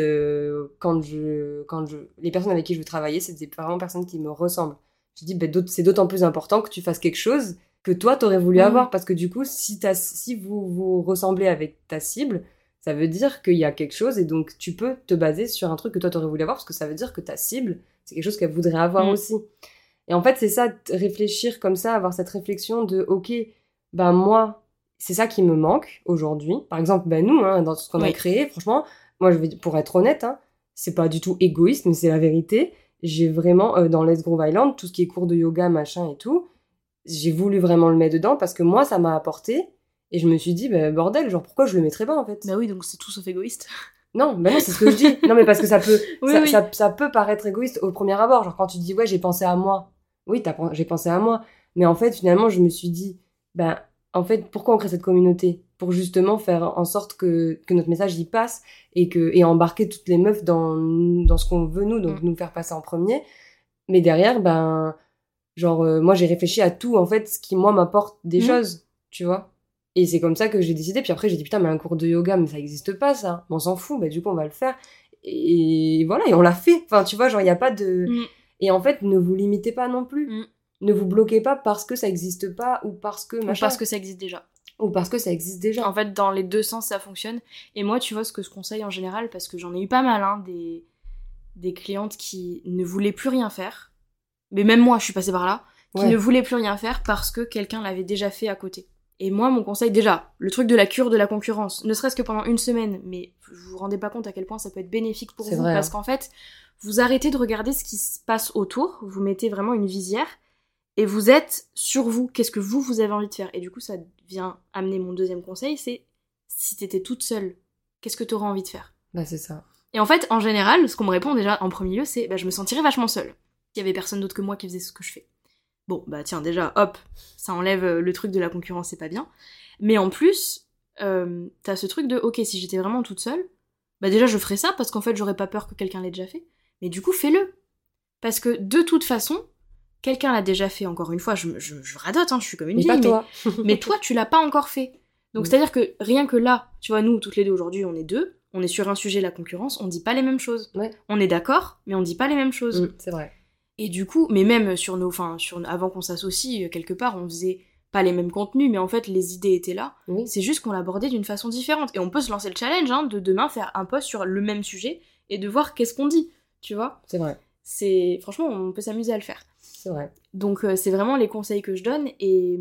quand je, quand je, les personnes avec qui je veux travailler, c'est des vraiment personnes qui me ressemblent. Je dis, bah, c'est d'autant plus important que tu fasses quelque chose que toi t'aurais voulu Mhm. avoir parce que du coup, si t'as, si vous vous ressemblez avec ta cible, ça veut dire qu'il y a quelque chose et donc tu peux te baser sur un truc que toi t'aurais voulu avoir parce que ça veut dire que ta cible, c'est quelque chose qu'elle voudrait avoir Mhm. aussi. Et en fait, c'est ça, réfléchir comme ça, avoir cette réflexion de, ok, ben moi, c'est ça qui me manque aujourd'hui. Par exemple, ben nous, hein, dans ce qu'on a créé, franchement, moi, je vais, pour être honnête, hein, c'est pas du tout égoïste, mais c'est la vérité. J'ai vraiment, euh, dans Let's Groove Island, tout ce qui est cours de yoga, machin et tout, j'ai voulu vraiment le mettre dedans parce que moi, ça m'a apporté. Et je me suis dit, ben, bordel, genre, pourquoi je le mettrais pas, en fait? Bah oui, donc c'est tout sauf égoïste. (laughs) Non, ben non, c'est ce que je dis. Non, mais parce que ça peut, (laughs) Oui, ça, oui. ça- ça peut paraître égoïste au premier abord. Genre, quand tu dis, ouais, j'ai pensé à moi. Oui, j'ai pensé à moi. Mais en fait, finalement, je me suis dit, ben, en fait, pourquoi on crée cette communauté? Pour justement faire en sorte que, que notre message y passe et, que, et embarquer toutes les meufs dans, dans ce qu'on veut, nous, donc Mm. nous faire passer en premier. Mais derrière, ben, genre, euh, moi, j'ai réfléchi à tout, en fait, ce qui, moi, m'apporte des Mm. choses, tu vois. Et c'est comme ça que j'ai décidé. Puis après, j'ai dit, putain, mais un cours de yoga, mais ça n'existe pas, ça. On s'en fout, bah, du coup, on va le faire. Et voilà, et on l'a fait. Enfin, tu vois, genre, il n'y a pas de. Mm. Et en fait, ne vous limitez pas non plus. Mm. Ne vous bloquez pas parce que ça n'existe pas ou parce que Ou machin. parce que ça existe déjà. Ou parce que ça existe déjà. En fait, dans les deux sens, ça fonctionne. Et moi, tu vois, ce que je conseille en général, parce que j'en ai eu pas mal, hein, des, des clientes qui ne voulaient plus rien faire. Mais même moi, je suis passée par là. Qui Ouais. ne voulaient plus rien faire parce que quelqu'un l'avait déjà fait à côté. Et moi, mon conseil, déjà, le truc de la cure de la concurrence, ne serait-ce que pendant une semaine, mais vous vous rendez pas compte à quel point ça peut être bénéfique pour vous, vrai, parce hein. qu'en fait, vous arrêtez de regarder ce qui se passe autour, vous mettez vraiment une visière, et vous êtes sur vous, qu'est-ce que vous, vous avez envie de faire. Et du coup, ça vient amener mon deuxième conseil, c'est si t'étais toute seule, qu'est-ce que t'aurais envie de faire? Bah, c'est ça. Et en fait, en général, ce qu'on me répond déjà en premier lieu, c'est bah, je me sentirais vachement seule. Il y avait personne d'autre que moi qui faisait ce que je fais. Bon, bah tiens, déjà, hop, ça enlève euh, le truc de la concurrence, c'est pas bien. Mais en plus, euh, t'as ce truc de, ok, si j'étais vraiment toute seule, bah déjà je ferais ça parce qu'en fait j'aurais pas peur que quelqu'un l'ait déjà fait. Mais du coup, fais-le. Parce que de toute façon, quelqu'un l'a déjà fait, encore une fois, je, je, je radote, hein, je suis comme une Mais vieille, pas mais- toi. mais toi, tu l'as pas encore fait. Donc, Mm. c'est-à-dire que rien que là, tu vois, nous, toutes les deux aujourd'hui, on est deux, on est sur un sujet, la concurrence, on dit pas les mêmes choses. Ouais. On est d'accord, mais on dit pas les mêmes choses. Mm, c'est vrai. Et du coup, mais même sur nos, enfin, sur, avant qu'on s'associe, euh, quelque part, on faisait pas les mêmes contenus, mais en fait, les idées étaient là. Oui. C'est juste qu'on l'abordait d'une façon différente. Et on peut se lancer le challenge, hein, de demain faire un post sur le même sujet et de voir qu'est-ce qu'on dit, tu vois. C'est vrai. C'est, franchement, on peut s'amuser à le faire. C'est vrai. Donc euh, c'est vraiment les conseils que je donne et,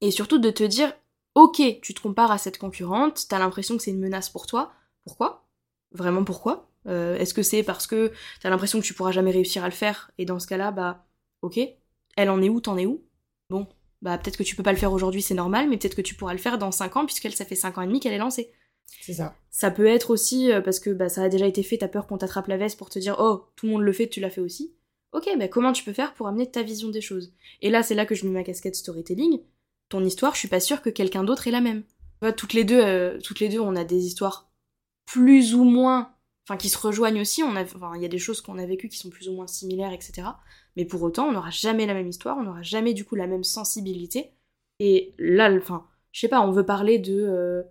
et surtout de te dire, ok, tu te compares à cette concurrente, t'as l'impression que c'est une menace pour toi. Pourquoi? Vraiment pourquoi? Euh, Est-ce que c'est parce que t'as l'impression que tu pourras jamais réussir à le faire? Et dans ce cas-là, bah ok, elle en est où, t'en es où? Bon, bah peut-être que tu peux pas le faire aujourd'hui, c'est normal, mais peut-être que tu pourras le faire dans 5 ans puisqu'elle, ça fait 5 ans et demi qu'elle est lancée. C'est ça. Ça peut être aussi euh, parce que bah, ça a déjà été fait, t'as peur qu'on t'attrape la veste pour te dire oh, tout le monde le fait, tu l'as fait aussi. Ok, bah comment tu peux faire pour amener ta vision des choses? Et là, c'est là que je mets ma casquette storytelling. Ton histoire, je suis pas sûre que quelqu'un d'autre ait la même. Toutes les deux, euh, toutes les deux, on a des histoires plus ou moins, enfin qui se rejoignent aussi. On a, enfin, il y a des choses qu'on a vécues qui sont plus ou moins similaires, etc. Mais pour autant, on n'aura jamais la même histoire, on n'aura jamais du coup la même sensibilité. Et là, enfin, je sais pas, on veut parler de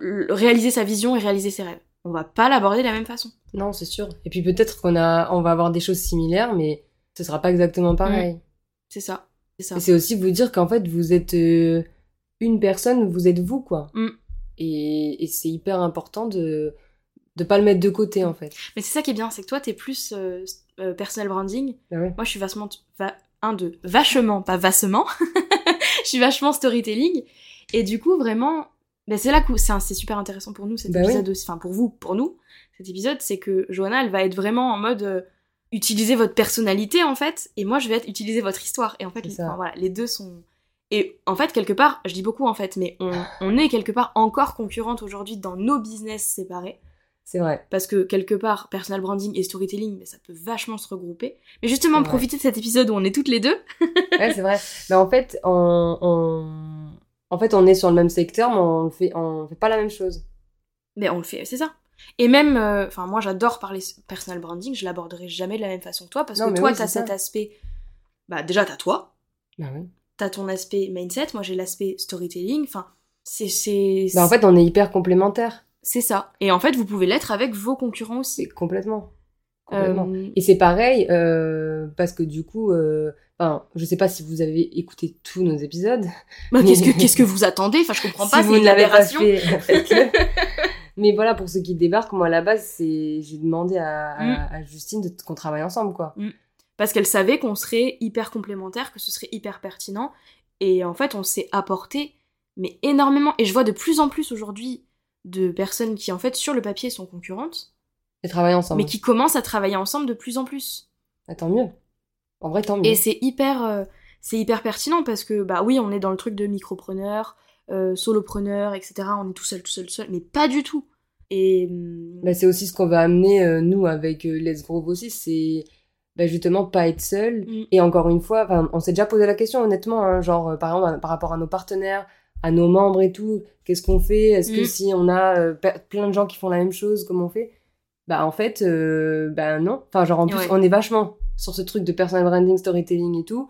euh, réaliser sa vision et réaliser ses rêves. on va pas l'aborder de la même façon. Non, c'est sûr. Et puis peut-être qu'on a, on va avoir des choses similaires, mais ce sera pas exactement pareil. C'est ça. C'est ça. C'est aussi vous dire qu'en fait, vous êtes euh, une personne, vous êtes vous, quoi. Mm. Et, et c'est hyper important de de pas le mettre de côté, en fait. Mais c'est ça qui est bien, c'est que toi, t'es plus euh, euh, personal branding. Ah ouais. Moi, je suis vachement, va, un, deux, vachement, pas vassement. (laughs) je suis vachement storytelling. Et du coup, vraiment, ben c'est là que c'est super intéressant pour nous cet Bah oui. épisode aussi. Enfin, pour vous, pour nous, cet épisode, c'est que Johanna, elle va être vraiment en mode euh, utiliser votre personnalité en fait, et moi, je vais être utiliser votre histoire. Et en fait, les, ça. enfin, voilà, les deux sont. Et en fait, quelque part, je dis beaucoup en fait, mais on, on est quelque part encore concurrentes aujourd'hui dans nos business séparés. C'est vrai. Parce que quelque part, personal branding et storytelling, mais ça peut vachement se regrouper. Mais justement, profiter de cet épisode où on est toutes les deux. (laughs) Ouais, c'est vrai. Mais en fait, on, on, en fait, on est sur le même secteur, mais on fait, on fait pas la même chose. Mais on le fait, c'est ça. Et même, euh, enfin, moi j'adore parler personal branding, je l'aborderai jamais de la même façon que toi, parce Non, que toi, oui, t'as cet ça. aspect. Bah, déjà, t'as toi, Bah oui. t'as ton aspect mindset, moi j'ai l'aspect storytelling, enfin, c'est. C'est Bah en fait, on est hyper complémentaires. C'est ça. Et en fait, vous pouvez l'être avec vos concurrents aussi. complètement. Complètement. Euh, Et c'est pareil, euh, parce que du coup, euh, enfin, je sais pas si vous avez écouté tous nos épisodes. bah, qu'est-ce, que, (laughs) qu'est-ce que vous attendez? Enfin, je comprends pas, si c'est une aberration. (laughs) Mais voilà, pour ceux qui débarquent, moi à la base, c'est j'ai demandé à, à- Mm. à Justine de- qu'on travaille ensemble, quoi. Parce qu'elle savait qu'on serait hyper complémentaires, que ce serait hyper pertinent. Et en fait, on s'est apporté, mais énormément. Et je vois de plus en plus aujourd'hui de personnes qui, en fait, sur le papier sont concurrentes, Et travailler ensemble. mais qui commencent à travailler ensemble de plus en plus. Ah, tant mieux. En vrai, tant mieux. Et c'est hyper, euh, c'est hyper pertinent parce que, bah oui, on est dans le truc de micropreneur, euh, solopreneur, etc. On est tout seul, tout seul, tout seul, mais pas du tout. Et hum, Bah, c'est aussi ce qu'on va amener, euh, nous, avec euh, Let's Grow aussi, c'est bah, justement pas être seul. Mm. Et encore une fois, on s'est déjà posé la question, honnêtement, hein, genre, par exemple, par rapport à nos partenaires, à nos membres et tout, qu'est-ce qu'on fait? Est-ce que Mm. si on a euh, plein de gens qui font la même chose, comment on fait? Bah, en fait, euh, bah non. Enfin, genre, en plus, Ouais. on est vachement sur ce truc de personal branding, storytelling et tout.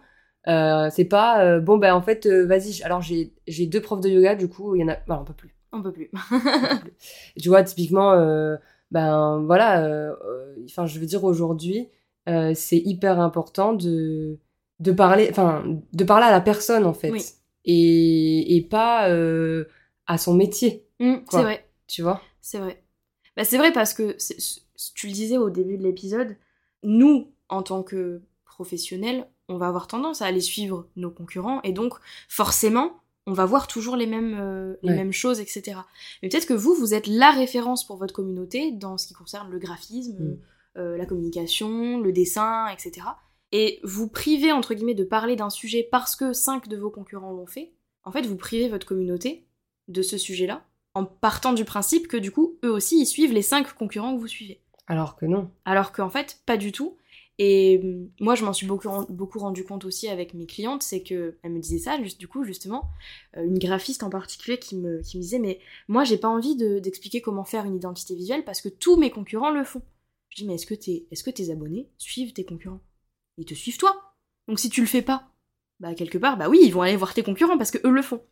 Euh, c'est pas, euh, bon, bah, en fait, vas-y, alors j'ai j'ai deux profs de yoga, du coup, il y en a, bah, on peut plus. on peut plus. (laughs) tu vois, typiquement, ben voilà, enfin, je veux dire, aujourd'hui, c'est hyper important de, de parler, enfin, de parler à la personne, en fait. Oui. Et, et pas euh, à son métier, Quoi. c'est vrai. tu vois? C'est vrai. Bah, c'est vrai parce que tu le disais au début de l'épisode, nous, en tant que professionnels, on va avoir tendance à aller suivre nos concurrents et donc forcément, on va voir toujours les mêmes, euh, les Ouais. mêmes choses, etc. Mais peut-être que vous, vous êtes la référence pour votre communauté dans ce qui concerne le graphisme, Mm. euh, la communication, le dessin, etc. Et vous privez, entre guillemets, de parler d'un sujet parce que cinq de vos concurrents l'ont fait. En fait, vous privez votre communauté de ce sujet-là en partant du principe que du coup, eux aussi, ils suivent les cinq concurrents que vous suivez. Alors que non. Alors qu'en fait, pas du tout. Et hum, moi, je m'en suis beaucoup, ren- beaucoup rendu compte aussi avec mes clientes, c'est que elle me disait ça, juste, du coup, justement, euh, une graphiste en particulier qui me, qui me disait, mais moi, j'ai pas envie de- d'expliquer comment faire une identité visuelle parce que tous mes concurrents le font. Je dis, mais est-ce que, tes- est-ce que tes abonnés suivent tes concurrents? Ils te suivent toi. Donc si tu le fais pas, bah quelque part, bah oui, ils vont aller voir tes concurrents parce que eux le font.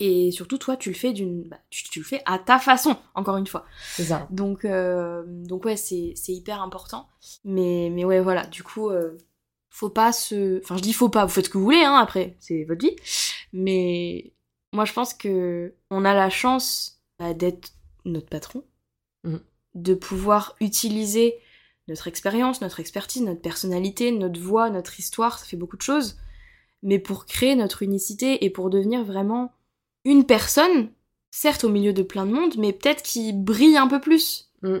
Et surtout, toi, tu le fais d'une, bah, tu, tu le fais à ta façon, encore une fois. C'est ça. Donc, euh, donc ouais, c'est c'est hyper important. Mais, mais ouais, voilà, du coup, euh, faut pas se... Enfin, je dis faut pas, vous faites ce que vous voulez, hein, après, c'est votre vie. Mais moi, je pense que on a la chance bah, d'être notre patron, Mhm. de pouvoir utiliser notre expérience, notre expertise, notre personnalité, notre voix, notre histoire, ça fait beaucoup de choses, mais pour créer notre unicité et pour devenir vraiment une personne, certes au milieu de plein de monde, mais peut-être qui brille un peu plus. Mm.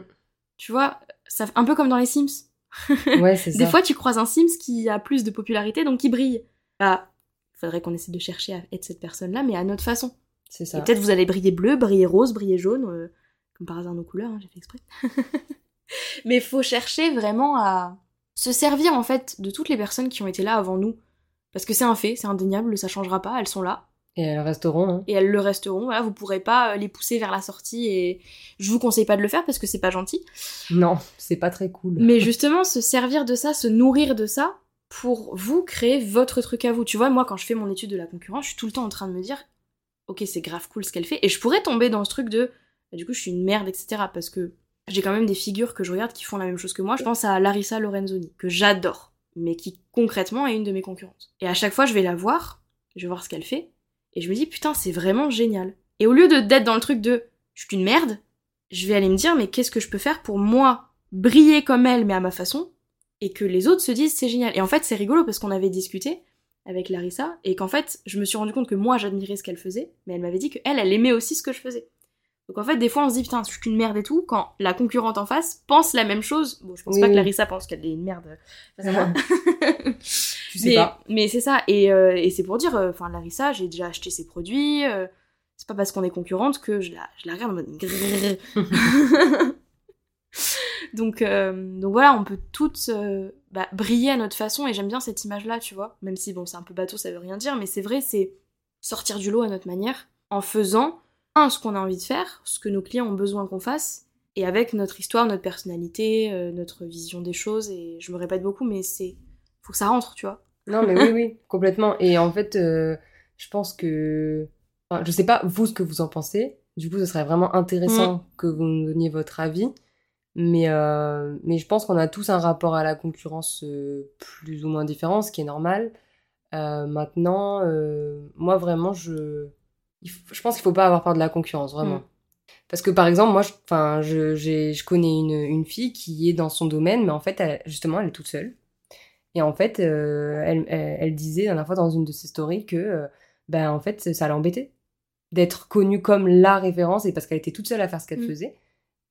Tu vois, ça, un peu comme dans les Sims. (laughs) Ouais, c'est ça. Des fois, tu croises un Sims qui a plus de popularité, donc qui brille. Bah, faudrait qu'on essaie de chercher à être cette personne-là, mais à notre façon. c'est Et ça. peut-être vous allez briller bleu, briller rose, briller jaune, euh, comme par hasard nos couleurs, hein, j'ai fait exprès. (laughs) (laughs) mais faut chercher vraiment à se servir en fait de toutes les personnes qui ont été là avant nous. Parce que c'est un fait, c'est indéniable, ça changera pas, elles sont là. Et elles resteront. Hein. et elles le resteront. Voilà, vous pourrez pas euh, les pousser vers la sortie et je vous conseille pas de le faire parce que c'est pas gentil. Non, c'est pas très cool. Mais (laughs) justement, se servir de ça, se nourrir de ça pour vous créer votre truc à vous. Tu vois, moi quand je fais mon étude de la concurrence, je suis tout le temps en train de me dire ok, c'est grave cool ce qu'elle fait et je pourrais tomber dans ce truc de bah, du coup, je suis une merde, etc. Parce que j'ai quand même des figures que je regarde qui font la même chose que moi. Je pense à Larissa Lorenzoni, que j'adore, mais qui concrètement est une de mes concurrentes. Et à chaque fois, je vais la voir, je vais voir ce qu'elle fait, et je me dis, putain, c'est vraiment génial. Et au lieu d'être dans le truc de je suis qu'une merde, je vais aller me dire, mais qu'est-ce que je peux faire pour moi briller comme elle, mais à ma façon, et que les autres se disent c'est génial. Et en fait, c'est rigolo parce qu'on avait discuté avec Larissa, et qu'en fait, je me suis rendu compte que moi, j'admirais ce qu'elle faisait, mais elle m'avait dit qu'elle, elle aimait aussi ce que je faisais. Donc en fait, des fois, on se dit, putain, je suis qu'une merde et tout, quand la concurrente en face pense la même chose. Bon, je pense pas que Larissa pense qu'elle est une merde. (laughs) tu sais mais, pas. Mais c'est ça, et, euh, et c'est pour dire, euh, enfin, Larissa, j'ai déjà acheté ses produits, euh, c'est pas parce qu'on est concurrente que je la, je la regarde en mode... (laughs) donc, donc voilà, on peut toutes bah, briller à notre façon, et j'aime bien cette image-là, tu vois, même si, bon, c'est un peu bateau, ça veut rien dire, mais c'est vrai, c'est sortir du lot à notre manière, en faisant un, ce qu'on a envie de faire, ce que nos clients ont besoin qu'on fasse, et avec notre histoire, notre personnalité, euh, notre vision des choses, et je me répète beaucoup, mais c'est. Faut que ça rentre, tu vois. Non, mais oui, oui, (laughs) complètement. Et en fait, euh, je pense que. Enfin, je sais pas, vous, ce que vous en pensez. Du coup, ce serait vraiment intéressant que vous nous donniez votre avis. Mais, euh, mais je pense qu'on a tous un rapport à la concurrence plus ou moins différent, ce qui est normal. Maintenant, moi, vraiment, je, je pense qu'il faut pas avoir peur de la concurrence, vraiment. Mm. Parce que par exemple, moi, je, enfin, je, je connais une, une fille qui est dans son domaine, mais en fait, elle- justement, elle est toute seule. Et en fait, euh, elle, elle, elle disait la dernière fois dans une de ses stories que, euh, ben, en fait, ça l'embêtait d'être connue comme la référence et parce qu'elle était toute seule à faire ce qu'elle Mm. faisait.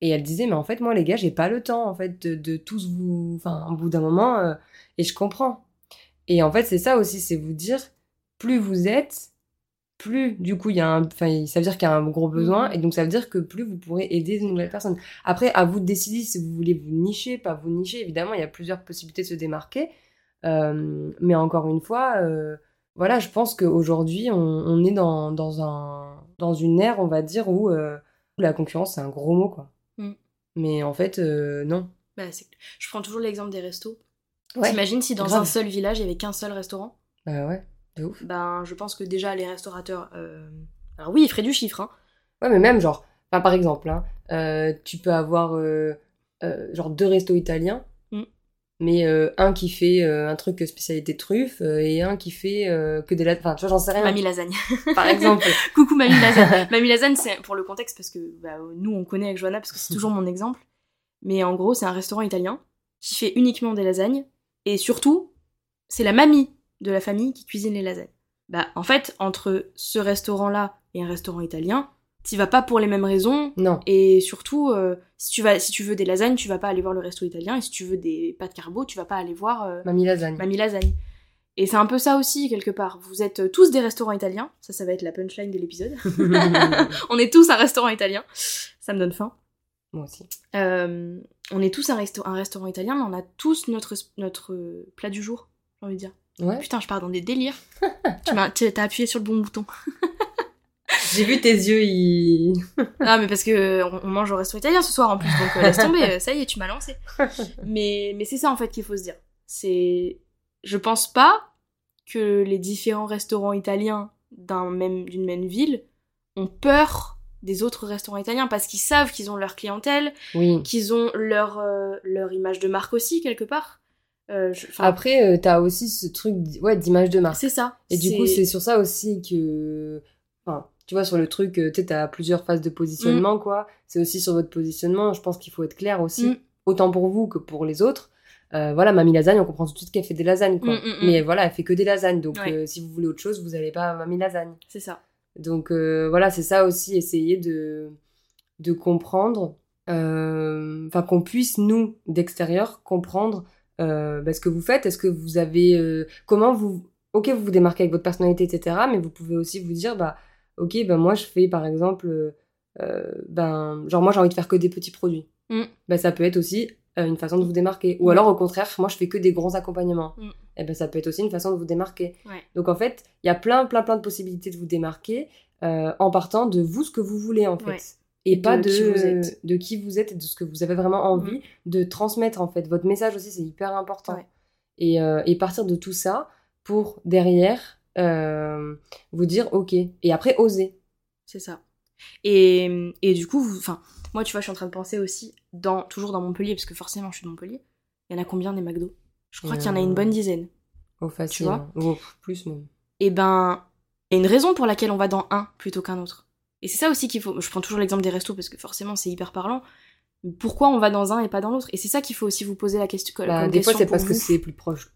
Et elle disait, mais en fait, moi, les gars, j'ai pas le temps, en fait, de, de tous vous. Enfin, au bout d'un moment, euh, et je comprends. Et en fait, c'est ça aussi, c'est vous dire, plus vous êtes, plus, du coup, il y a un. Enfin, ça veut dire qu'il y a un gros besoin, Mhm. et donc ça veut dire que plus vous pourrez aider de nouvelles personnes. Après, à vous de décider si vous voulez vous nicher, pas vous nicher. Évidemment, il y a plusieurs possibilités de se démarquer. Euh, mais encore une fois, euh, voilà, je pense qu'aujourd'hui, on, on est dans, dans, un, dans une ère, on va dire, où, euh, la concurrence, c'est un gros mot, quoi. Mm. Mais en fait, non. Bah, je prends toujours l'exemple des restos. Ouais, T'imagines si dans grave. un seul village, il y avait qu'un seul restaurant? Bah ouais, de ouf. Ben, je pense que déjà, les restaurateurs. euh, Alors oui, ils feraient du chiffre, hein. Ouais, mais même, genre, enfin, par exemple, hein, euh, tu peux avoir, euh, euh, genre, deux restos italiens, Mm. mais un qui fait un truc spécialité truffe et un qui fait que des... la- Enfin, tu vois, j'en sais rien. Mamie Lasagne. (laughs) Par exemple. (laughs) Coucou Mamie Lasagne. Mamie Lasagne, c'est pour le contexte parce que bah, nous on connaît avec Johanna parce que c'est toujours mon exemple. Mais en gros, c'est un restaurant italien qui fait uniquement des lasagnes et surtout, c'est la mamie de la famille qui cuisine les lasagnes. Bah en fait, entre ce restaurant-là et un restaurant italien, t'y vas pas pour les mêmes raisons Non. et surtout, euh, si tu vas, si tu veux des lasagnes, tu vas pas aller voir le resto italien et si tu veux des pâtes carbo, tu vas pas aller voir euh, Mamie lasagne. Mamie Lasagne. Et c'est un peu ça aussi, quelque part. Vous êtes tous des restaurants italiens. Ça, ça va être la punchline de l'épisode. (laughs) (laughs) on est tous un restaurant italien. Ça me donne faim. Moi aussi. Euh, on est tous un, un restaurant italien, mais on a tous notre, notre plat du jour, j'ai envie de dire. Ouais. Putain, je pars dans des délires. (laughs) tu m'as, t'as appuyé sur le bon bouton. (laughs) J'ai vu tes yeux, ils... (laughs) Ah, mais parce que on, on mange au resto italien ce soir en plus, donc euh, laisse tomber. euh, Ça y est, tu m'as lancé. Mais, mais c'est ça en fait qu'il faut se dire. C'est, je pense pas que les différents restaurants italiens d'un même d'une même ville ont peur des autres restaurants italiens parce qu'ils savent qu'ils ont leur clientèle, Oui. qu'ils ont leur euh, leur image de marque aussi quelque part. Euh, je- Après, euh, t'as aussi ce truc ouais, d'image de marque. c'est ça. Et du coup, c'est sur ça aussi que... Enfin, tu vois, sur le truc, euh, tu sais, t'as plusieurs phases de positionnement, quoi. C'est aussi sur votre positionnement, je pense qu'il faut être clair aussi, Mm. autant pour vous que pour les autres. Euh, voilà, Mamie Lasagne, on comprend tout de suite qu'elle fait des lasagnes, quoi. Mm, mm, mm. Mais voilà, elle fait que des lasagnes, donc Ouais. si vous voulez autre chose, vous allez pas à Mamie Lasagne. c'est ça. Donc voilà, c'est ça aussi, essayer de, de comprendre, enfin qu'on puisse, nous, d'extérieur, comprendre bah, ce que vous faites. Est-ce que vous avez... euh, comment vous... Ok, vous vous démarquez avec votre personnalité, etc. Mais vous pouvez aussi vous dire, bah, ok, ben moi, je fais, par exemple, euh, euh, ben, genre, moi, j'ai envie de faire que des petits produits. Mm. Ben, ça peut être aussi euh, une façon de vous démarquer. Ou Mm. alors, au contraire, moi, je fais que des grands accompagnements. Mm. Et ben, ça peut être aussi une façon de vous démarquer. Ouais. Donc en fait, il y a plein, plein, plein de possibilités de vous démarquer euh, en partant de vous ce que vous voulez en fait. Ouais. Et, pas de de, qui vous êtes. de qui vous êtes et de ce que vous avez vraiment envie de transmettre en fait. Votre message aussi, c'est hyper important. Ouais. Et, euh, et partir de tout ça pour derrière euh, vous dire ok. Et après, oser. C'est ça. Et, et du coup, enfin, moi, tu vois, je suis en train de penser aussi, dans, toujours dans Montpellier, parce que forcément, je suis de Montpellier. Il y en a combien des McDo? Je crois qu'il y en a une bonne dizaine. Au facile. vois? hein. Plus même. Et ben, il y a une raison pour laquelle on va dans un plutôt qu'un autre. Et c'est ça aussi qu'il faut. Je prends toujours l'exemple des restos parce que forcément, c'est hyper parlant. Pourquoi on va dans un et pas dans l'autre? Et c'est ça qu'il faut aussi vous poser la question. Bah, des fois, c'est parce que c'est plus proche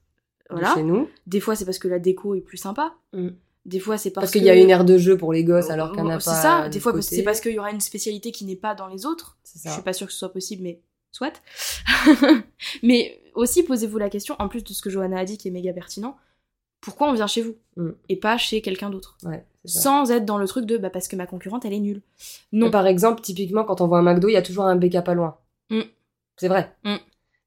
de chez nous. Des fois, c'est parce que la déco est plus sympa. Mm. Des fois, c'est parce, Parce qu'il y a une aire de jeu pour les gosses alors qu'il n'y en a C'est pas. ça. de Des fois, c'est parce qu'il y aura une spécialité qui n'est pas dans les autres. C'est Je ça. suis pas sûre que ce soit possible, mais soit. (laughs) mais aussi, posez-vous la question, en plus de ce que Johanna a dit qui est méga pertinent, pourquoi on vient chez vous? Mm. et pas chez quelqu'un d'autre Ouais, c'est ça. Sans être dans le truc de bah, parce que ma concurrente elle est nulle. Non. Par exemple, typiquement, quand on voit un McDo, il y a toujours un BK pas loin. Mm. C'est vrai. Mm.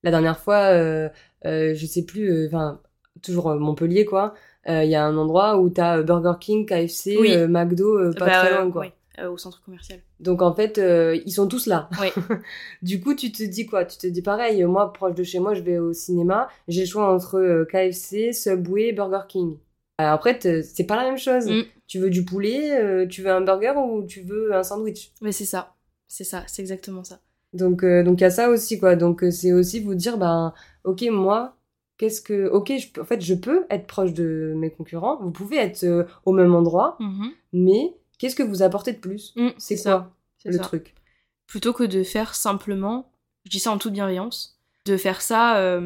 La dernière fois, euh, euh, je sais plus, euh, enfin, toujours Montpellier, quoi. Il y a un endroit où t'as Burger King, KFC, Oui. McDo, pas Bah, très loin, quoi. au centre commercial. Donc en fait, euh, ils sont tous là. Ouais. (laughs) du coup, tu te dis quoi? Tu te dis pareil, moi, proche de chez moi, je vais au cinéma, j'ai le choix entre KFC, Subway, Burger King. Euh, après, c'est pas la même chose. Mm. Tu veux du poulet, euh, tu veux un burger ou tu veux un sandwich? Mais c'est ça. C'est ça, c'est exactement ça. Donc, euh, donc il y a ça aussi, quoi. Donc, c'est aussi vous dire, ben, ok, moi, qu'est-ce que. Ok, je, en fait, je peux être proche de mes concurrents, vous pouvez être euh, au même endroit, mais qu'est-ce que vous apportez de plus? Mm, C'est ça. quoi le ça. truc? Plutôt que de faire simplement, je dis ça en toute bienveillance, de faire ça,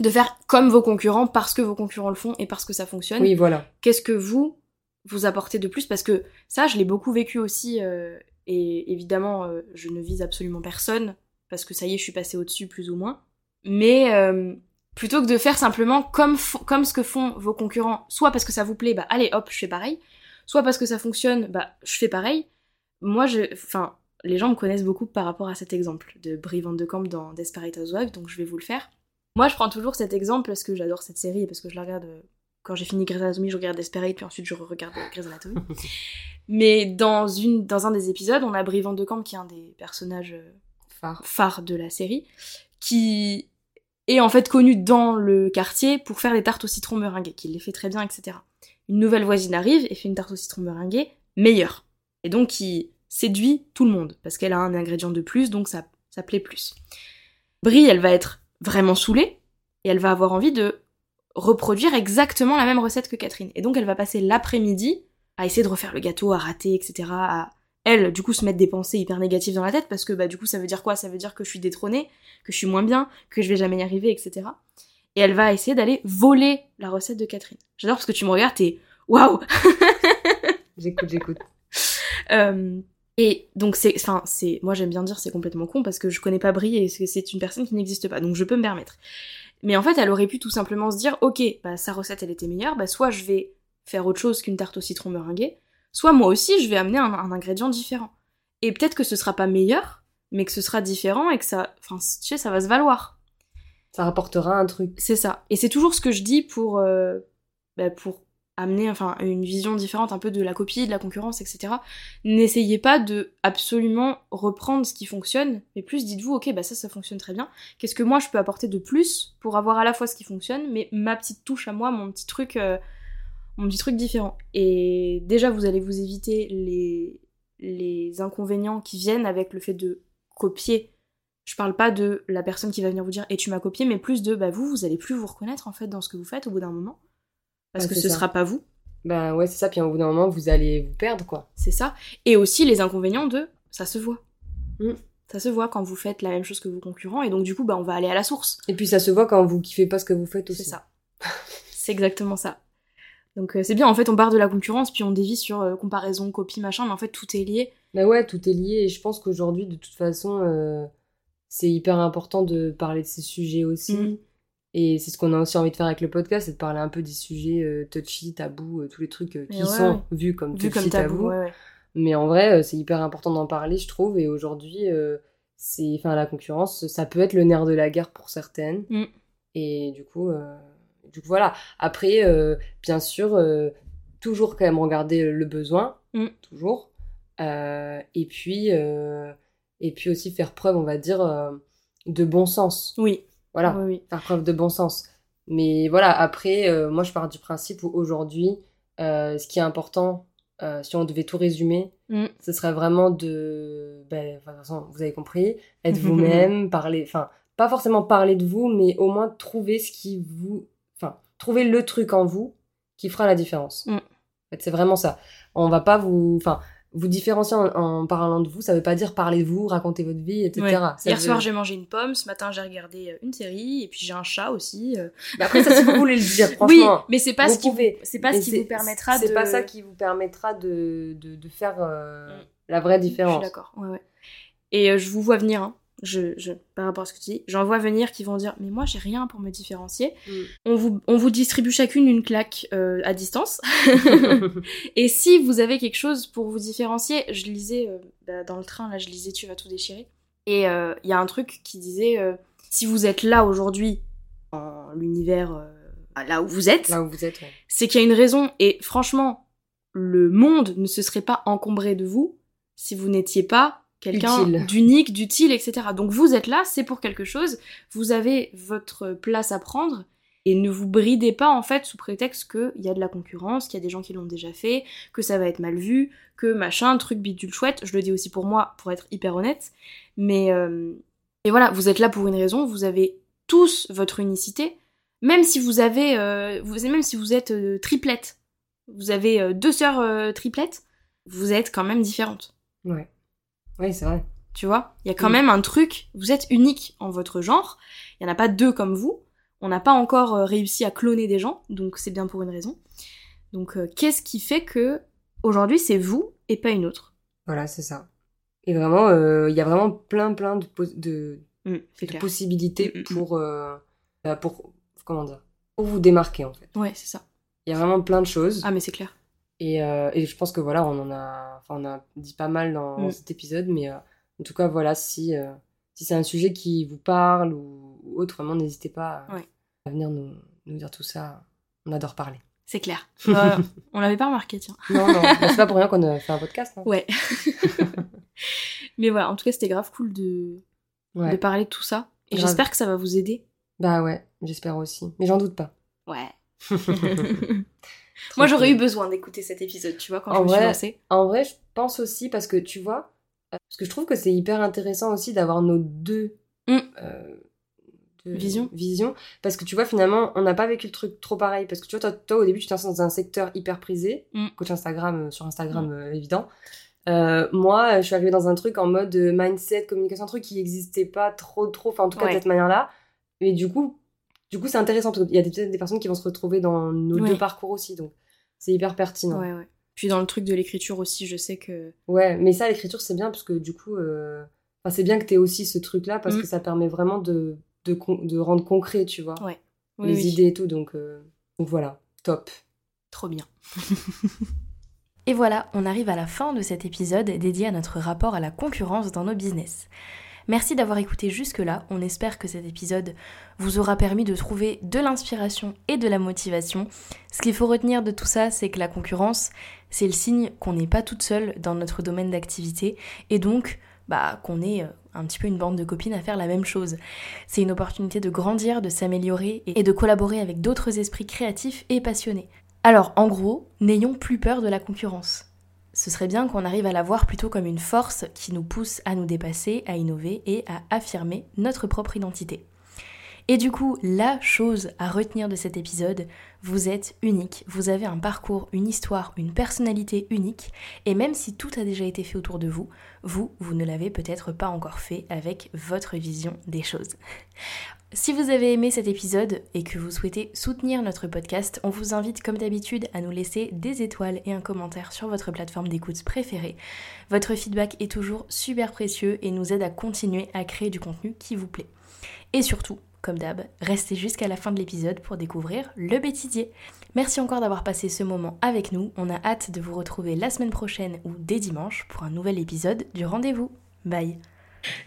de faire comme vos concurrents parce que vos concurrents le font et parce que ça fonctionne. Oui, voilà. qu'est-ce que vous vous apportez de plus? Parce que ça je l'ai beaucoup vécu aussi euh, et évidemment euh, je ne vise absolument personne parce que ça y est je suis passée au-dessus plus ou moins. Mais euh, plutôt que de faire simplement comme comme ce que font vos concurrents soit parce que ça vous plaît bah allez hop je fais pareil. Soit parce que ça fonctionne bah je fais pareil. Moi je enfin les gens me connaissent beaucoup par rapport à cet exemple de Brie Van de Camp dans Desperate Housewives donc je vais vous le faire moi je prends toujours cet exemple parce que j'adore cette série et parce que je la regarde euh, quand j'ai fini Grey's Anatomy, je regarde Desperate, puis ensuite je regarde Grey's Anatomy. (laughs) Mais dans, une, dans un des épisodes, on a Brie Van de Camp, qui est un des personnages euh, Phare. phares de la série, qui est en fait connu dans le quartier pour faire des tartes au citron meringuées, qui les fait très bien, etc. Une nouvelle voisine arrive et fait une tarte au citron meringuée meilleure. Et donc qui séduit tout le monde, parce qu'elle a un ingrédient de plus, donc ça, ça plaît plus. Brie, elle va être vraiment saoulée, et elle va avoir envie de reproduire exactement la même recette que Catherine. Et donc elle va passer l'après-midi à essayer de refaire le gâteau, à rater, etc. À elle, du coup, se mettre des pensées hyper négatives dans la tête parce que bah du coup ça veut dire quoi? Ça veut dire que je suis détrônée, que je suis moins bien, que je vais jamais y arriver, etc. Et elle va essayer d'aller voler la recette de Catherine. J'adore parce que tu me regardes, t'es waouh J'écoute, j'écoute. (laughs) euh, et donc c'est, enfin c'est, moi j'aime bien dire c'est complètement con parce que je connais pas Brie et c'est une personne qui n'existe pas, donc je peux me permettre. Mais en fait, elle aurait pu tout simplement se dire, ok, bah sa recette elle était meilleure, bah soit je vais faire autre chose qu'une tarte au citron meringuée, soit moi aussi je vais amener un, un ingrédient différent. Et peut-être que ce sera pas meilleur, mais que ce sera différent et que ça, enfin tu sais, ça va se valoir. Ça rapportera un truc. C'est ça. Et c'est toujours ce que je dis pour, euh, bah, pour amener enfin une vision différente un peu de la copie, de la concurrence, etc. N'essayez pas de absolument reprendre ce qui fonctionne, mais plus dites-vous ok bah ça ça fonctionne très bien. Qu'est-ce que moi je peux apporter de plus pour avoir à la fois ce qui fonctionne, mais ma petite touche à moi, mon petit truc, euh, mon petit truc différent. Et déjà vous allez vous éviter les les inconvénients qui viennent avec le fait de copier je parle pas de la personne qui va venir vous dire et tu m'as copié, mais plus de bah vous, vous allez plus vous reconnaître en fait dans ce que vous faites au bout d'un moment. Parce Ouais, que ce ça. sera pas vous, Ben ouais, c'est ça. Puis au bout d'un moment, vous allez vous perdre, quoi. c'est ça. Et aussi les inconvénients de ça se voit. Mm. Ça se voit quand vous faites la même chose que vos concurrents, et donc du coup bah on va aller à la source. Et puis ça se voit quand vous kiffez pas ce que vous faites aussi. C'est ça. c'est exactement ça. Donc euh, c'est bien, en fait on part de la concurrence, puis on dévie sur euh, comparaison, copie, machin, mais en fait tout est lié. Mais ouais, tout est lié. Et je pense qu'aujourd'hui, de toute façon, euh, c'est hyper important de parler de ces sujets aussi. Mm. Et c'est ce qu'on a aussi envie de faire avec le podcast, c'est de parler un peu des sujets euh, touchy, tabous, euh, tous les trucs euh, qui ouais, sont ouais. vus comme Vu touchy, comme tabou, ouais. Mais en vrai, euh, c'est hyper important d'en parler, je trouve. Et aujourd'hui, c'est, enfin, la concurrence, ça peut être le nerf de la guerre pour certaines. Mm. Et du coup, du coup, voilà. Après, bien sûr, toujours quand même regarder le besoin, Mm. toujours. Et puis, et puis aussi faire preuve, on va dire, de bon sens. Oui, Voilà oui, oui. faire preuve de bon sens. Mais voilà, après, euh, moi je pars du principe où aujourd'hui, euh, ce qui est important euh, si on devait tout résumer, Mm. ce serait vraiment de. Ben, de toute façon, vous avez compris, être (laughs) vous-même, parler. Enfin, pas forcément parler de vous, mais au moins trouver ce qui vous. Enfin, trouver le truc en vous qui fera la différence. Mm. En fait, c'est vraiment ça. On va pas vous. Enfin, vous différencier en, en parlant de vous, ça veut pas dire parler de vous, raconter votre vie, etc. Ouais. Hier veut- soir, j'ai mangé une pomme. Ce matin, j'ai regardé euh, une série. Et puis, j'ai un chat aussi. euh. Mais après, ça, si vous voulez le dire, (laughs) Oui, franchement. mais c'est pas vous ce qui, pouvez. c'est pas ce qui vous permettra de. C'est pas ça qui vous permettra de, de, de faire euh, Mm. la vraie Je différence. suis d'accord. Ouais, ouais. Et euh, je vous vois venir. hein. Je, je, par rapport à ce que tu dis, j'en vois venir qui vont dire Mais moi, j'ai rien pour me différencier. Mm. On vous, on vous distribue chacune une claque euh, à distance. (laughs) Et si vous avez quelque chose pour vous différencier, je lisais euh, bah, dans le train, là, je lisais Tu vas tout déchirer. Et euh, il y a un truc qui disait Si vous êtes là aujourd'hui, en l'univers, là où vous êtes, Là où vous êtes. ouais. c'est qu'il y a une raison. Et franchement, le monde ne se serait pas encombré de vous si vous n'étiez pas quelqu'un d'unique, d'utile, etc. Donc vous êtes là, c'est pour quelque chose, vous avez votre place à prendre. Et ne vous bridez pas en fait sous prétexte qu'il y a de la concurrence, qu'il y a des gens qui l'ont déjà fait, que ça va être mal vu, que machin, truc bidule chouette. Je le dis aussi pour moi, pour être hyper honnête. Mais euh, et voilà, vous êtes là pour une raison. Vous avez tous votre unicité, même si vous avez, euh, vous, même si vous êtes euh, triplette, vous avez deux sœurs triplettes, vous êtes quand même différentes. Ouais. Oui, c'est vrai. Tu vois, il y a quand Oui. même un truc. Vous êtes unique en votre genre. Il y en a pas deux comme vous. On n'a pas encore euh, réussi à cloner des gens, donc c'est bien pour une raison. Donc euh, qu'est-ce qui fait que aujourd'hui c'est vous et pas une autre? Voilà, c'est ça. Et vraiment, euh, il y a vraiment plein, plein de, clair. possibilités Mm, mm, mm. pour, euh, pour, comment dire, pour vous démarquer, en fait. Ouais, c'est ça. Il y a vraiment plein de choses. Ah mais c'est clair. Et, euh, et je pense que voilà, on en a, on a dit pas mal dans, Mm. cet épisode, mais euh, en tout cas, voilà, si, euh, si c'est un sujet qui vous parle ou, ou autre, vraiment, n'hésitez pas à, Ouais. à venir nous, nous dire tout ça. On adore parler. C'est clair. Voilà. On l'avait pas remarqué, tiens. Non, non, c'est pas pour rien qu'on a fait un podcast. hein. Ouais. (laughs) mais voilà, en tout cas c'était grave cool de, Ouais. de parler de tout ça. Et Grave. j'espère que ça va vous aider. Bah ouais, j'espère aussi. Mais j'en doute pas. Ouais. (laughs) Moi j'aurais eu besoin d'écouter cet épisode, tu vois, quand En je me suis lancée. En vrai, je pense aussi parce que tu vois, euh, parce que je trouve que c'est hyper intéressant aussi d'avoir nos deux, Mm. euh, deux Visions. visions, parce que tu vois finalement, on n'a pas vécu le truc trop pareil, parce que tu vois, toi, toi, au début, tu t'es dans un secteur hyper prisé, Mm. coach Instagram euh, sur Instagram euh, évident. Euh, moi, je suis arrivée dans un truc en mode mindset, communication, un truc qui n'existait pas trop, trop, enfin en tout cas Ouais. de cette manière-là. Mais du coup, du coup, c'est intéressant parce qu'il y a des- peut-être des personnes qui vont se retrouver dans nos Ouais. deux parcours aussi, donc c'est hyper pertinent. Ouais, ouais. Puis dans le truc de l'écriture aussi, je sais que. Ouais, mais ça, l'écriture, c'est bien parce que du coup, euh, enfin, c'est bien que tu aies aussi ce truc-là parce Mm. que ça permet vraiment de, de, con- de rendre concret, tu vois, Ouais. Oui, les oui. idées et tout. Donc, euh, donc voilà, top. Trop bien. (laughs) Et voilà, on arrive à la fin de cet épisode dédié à notre rapport à la concurrence dans nos business. Merci d'avoir écouté jusque-là, on espère que cet épisode vous aura permis de trouver de l'inspiration et de la motivation. Ce qu'il faut retenir de tout ça, c'est que la concurrence, c'est le signe qu'on n'est pas toute seule dans notre domaine d'activité et donc bah, qu'on est euh, un petit peu une bande de copines à faire la même chose. C'est une opportunité de grandir, de s'améliorer et de collaborer avec d'autres esprits créatifs et passionnés. Alors, en gros, n'ayons plus peur de la concurrence. Ce serait bien qu'on arrive à la voir plutôt comme une force qui nous pousse à nous dépasser, à innover et à affirmer notre propre identité. Et du coup, la chose à retenir de cet épisode, vous êtes unique, vous avez un parcours, une histoire, une personnalité unique, et même si tout a déjà été fait autour de vous, vous, vous ne l'avez peut-être pas encore fait avec votre vision des choses. Si vous avez aimé cet épisode et que vous souhaitez soutenir notre podcast, on vous invite comme d'habitude à nous laisser des étoiles et un commentaire sur votre plateforme d'écoute préférée. Votre feedback est toujours super précieux et nous aide à continuer à créer du contenu qui vous plaît. Et surtout, comme d'hab, restez jusqu'à la fin de l'épisode pour découvrir le bêtisier. Merci encore d'avoir passé ce moment avec nous. On a hâte de vous retrouver la semaine prochaine ou dès dimanche pour un nouvel épisode du rendez-vous. Bye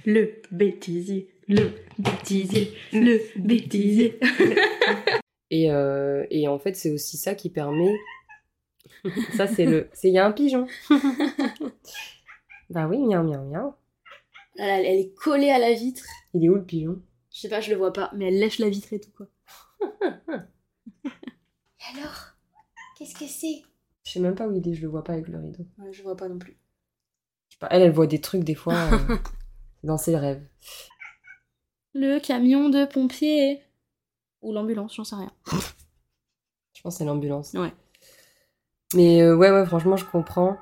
Le bêtisier, le bêtisier, le bêtisier. (laughs) Et, euh, et en fait, c'est aussi ça qui permet. ça, c'est le. C'est il y a un pigeon. (laughs) bah oui, miaou, miaou, miaou. Elle, elle est collée à la vitre. Il est où le pigeon? Je sais pas, je le vois pas, mais elle lèche la vitre et tout quoi. (laughs) Alors, qu'est-ce que c'est? Je sais même pas où il est, je le vois pas avec le rideau. Ouais, je vois pas non plus. Je sais pas, elle, elle voit des trucs des fois euh, (laughs) dans ses rêves. Le camion de pompiers. Ou l'ambulance, j'en sais rien. (laughs) Je pense que c'est l'ambulance. Ouais. Mais euh, ouais, ouais, franchement, je comprends.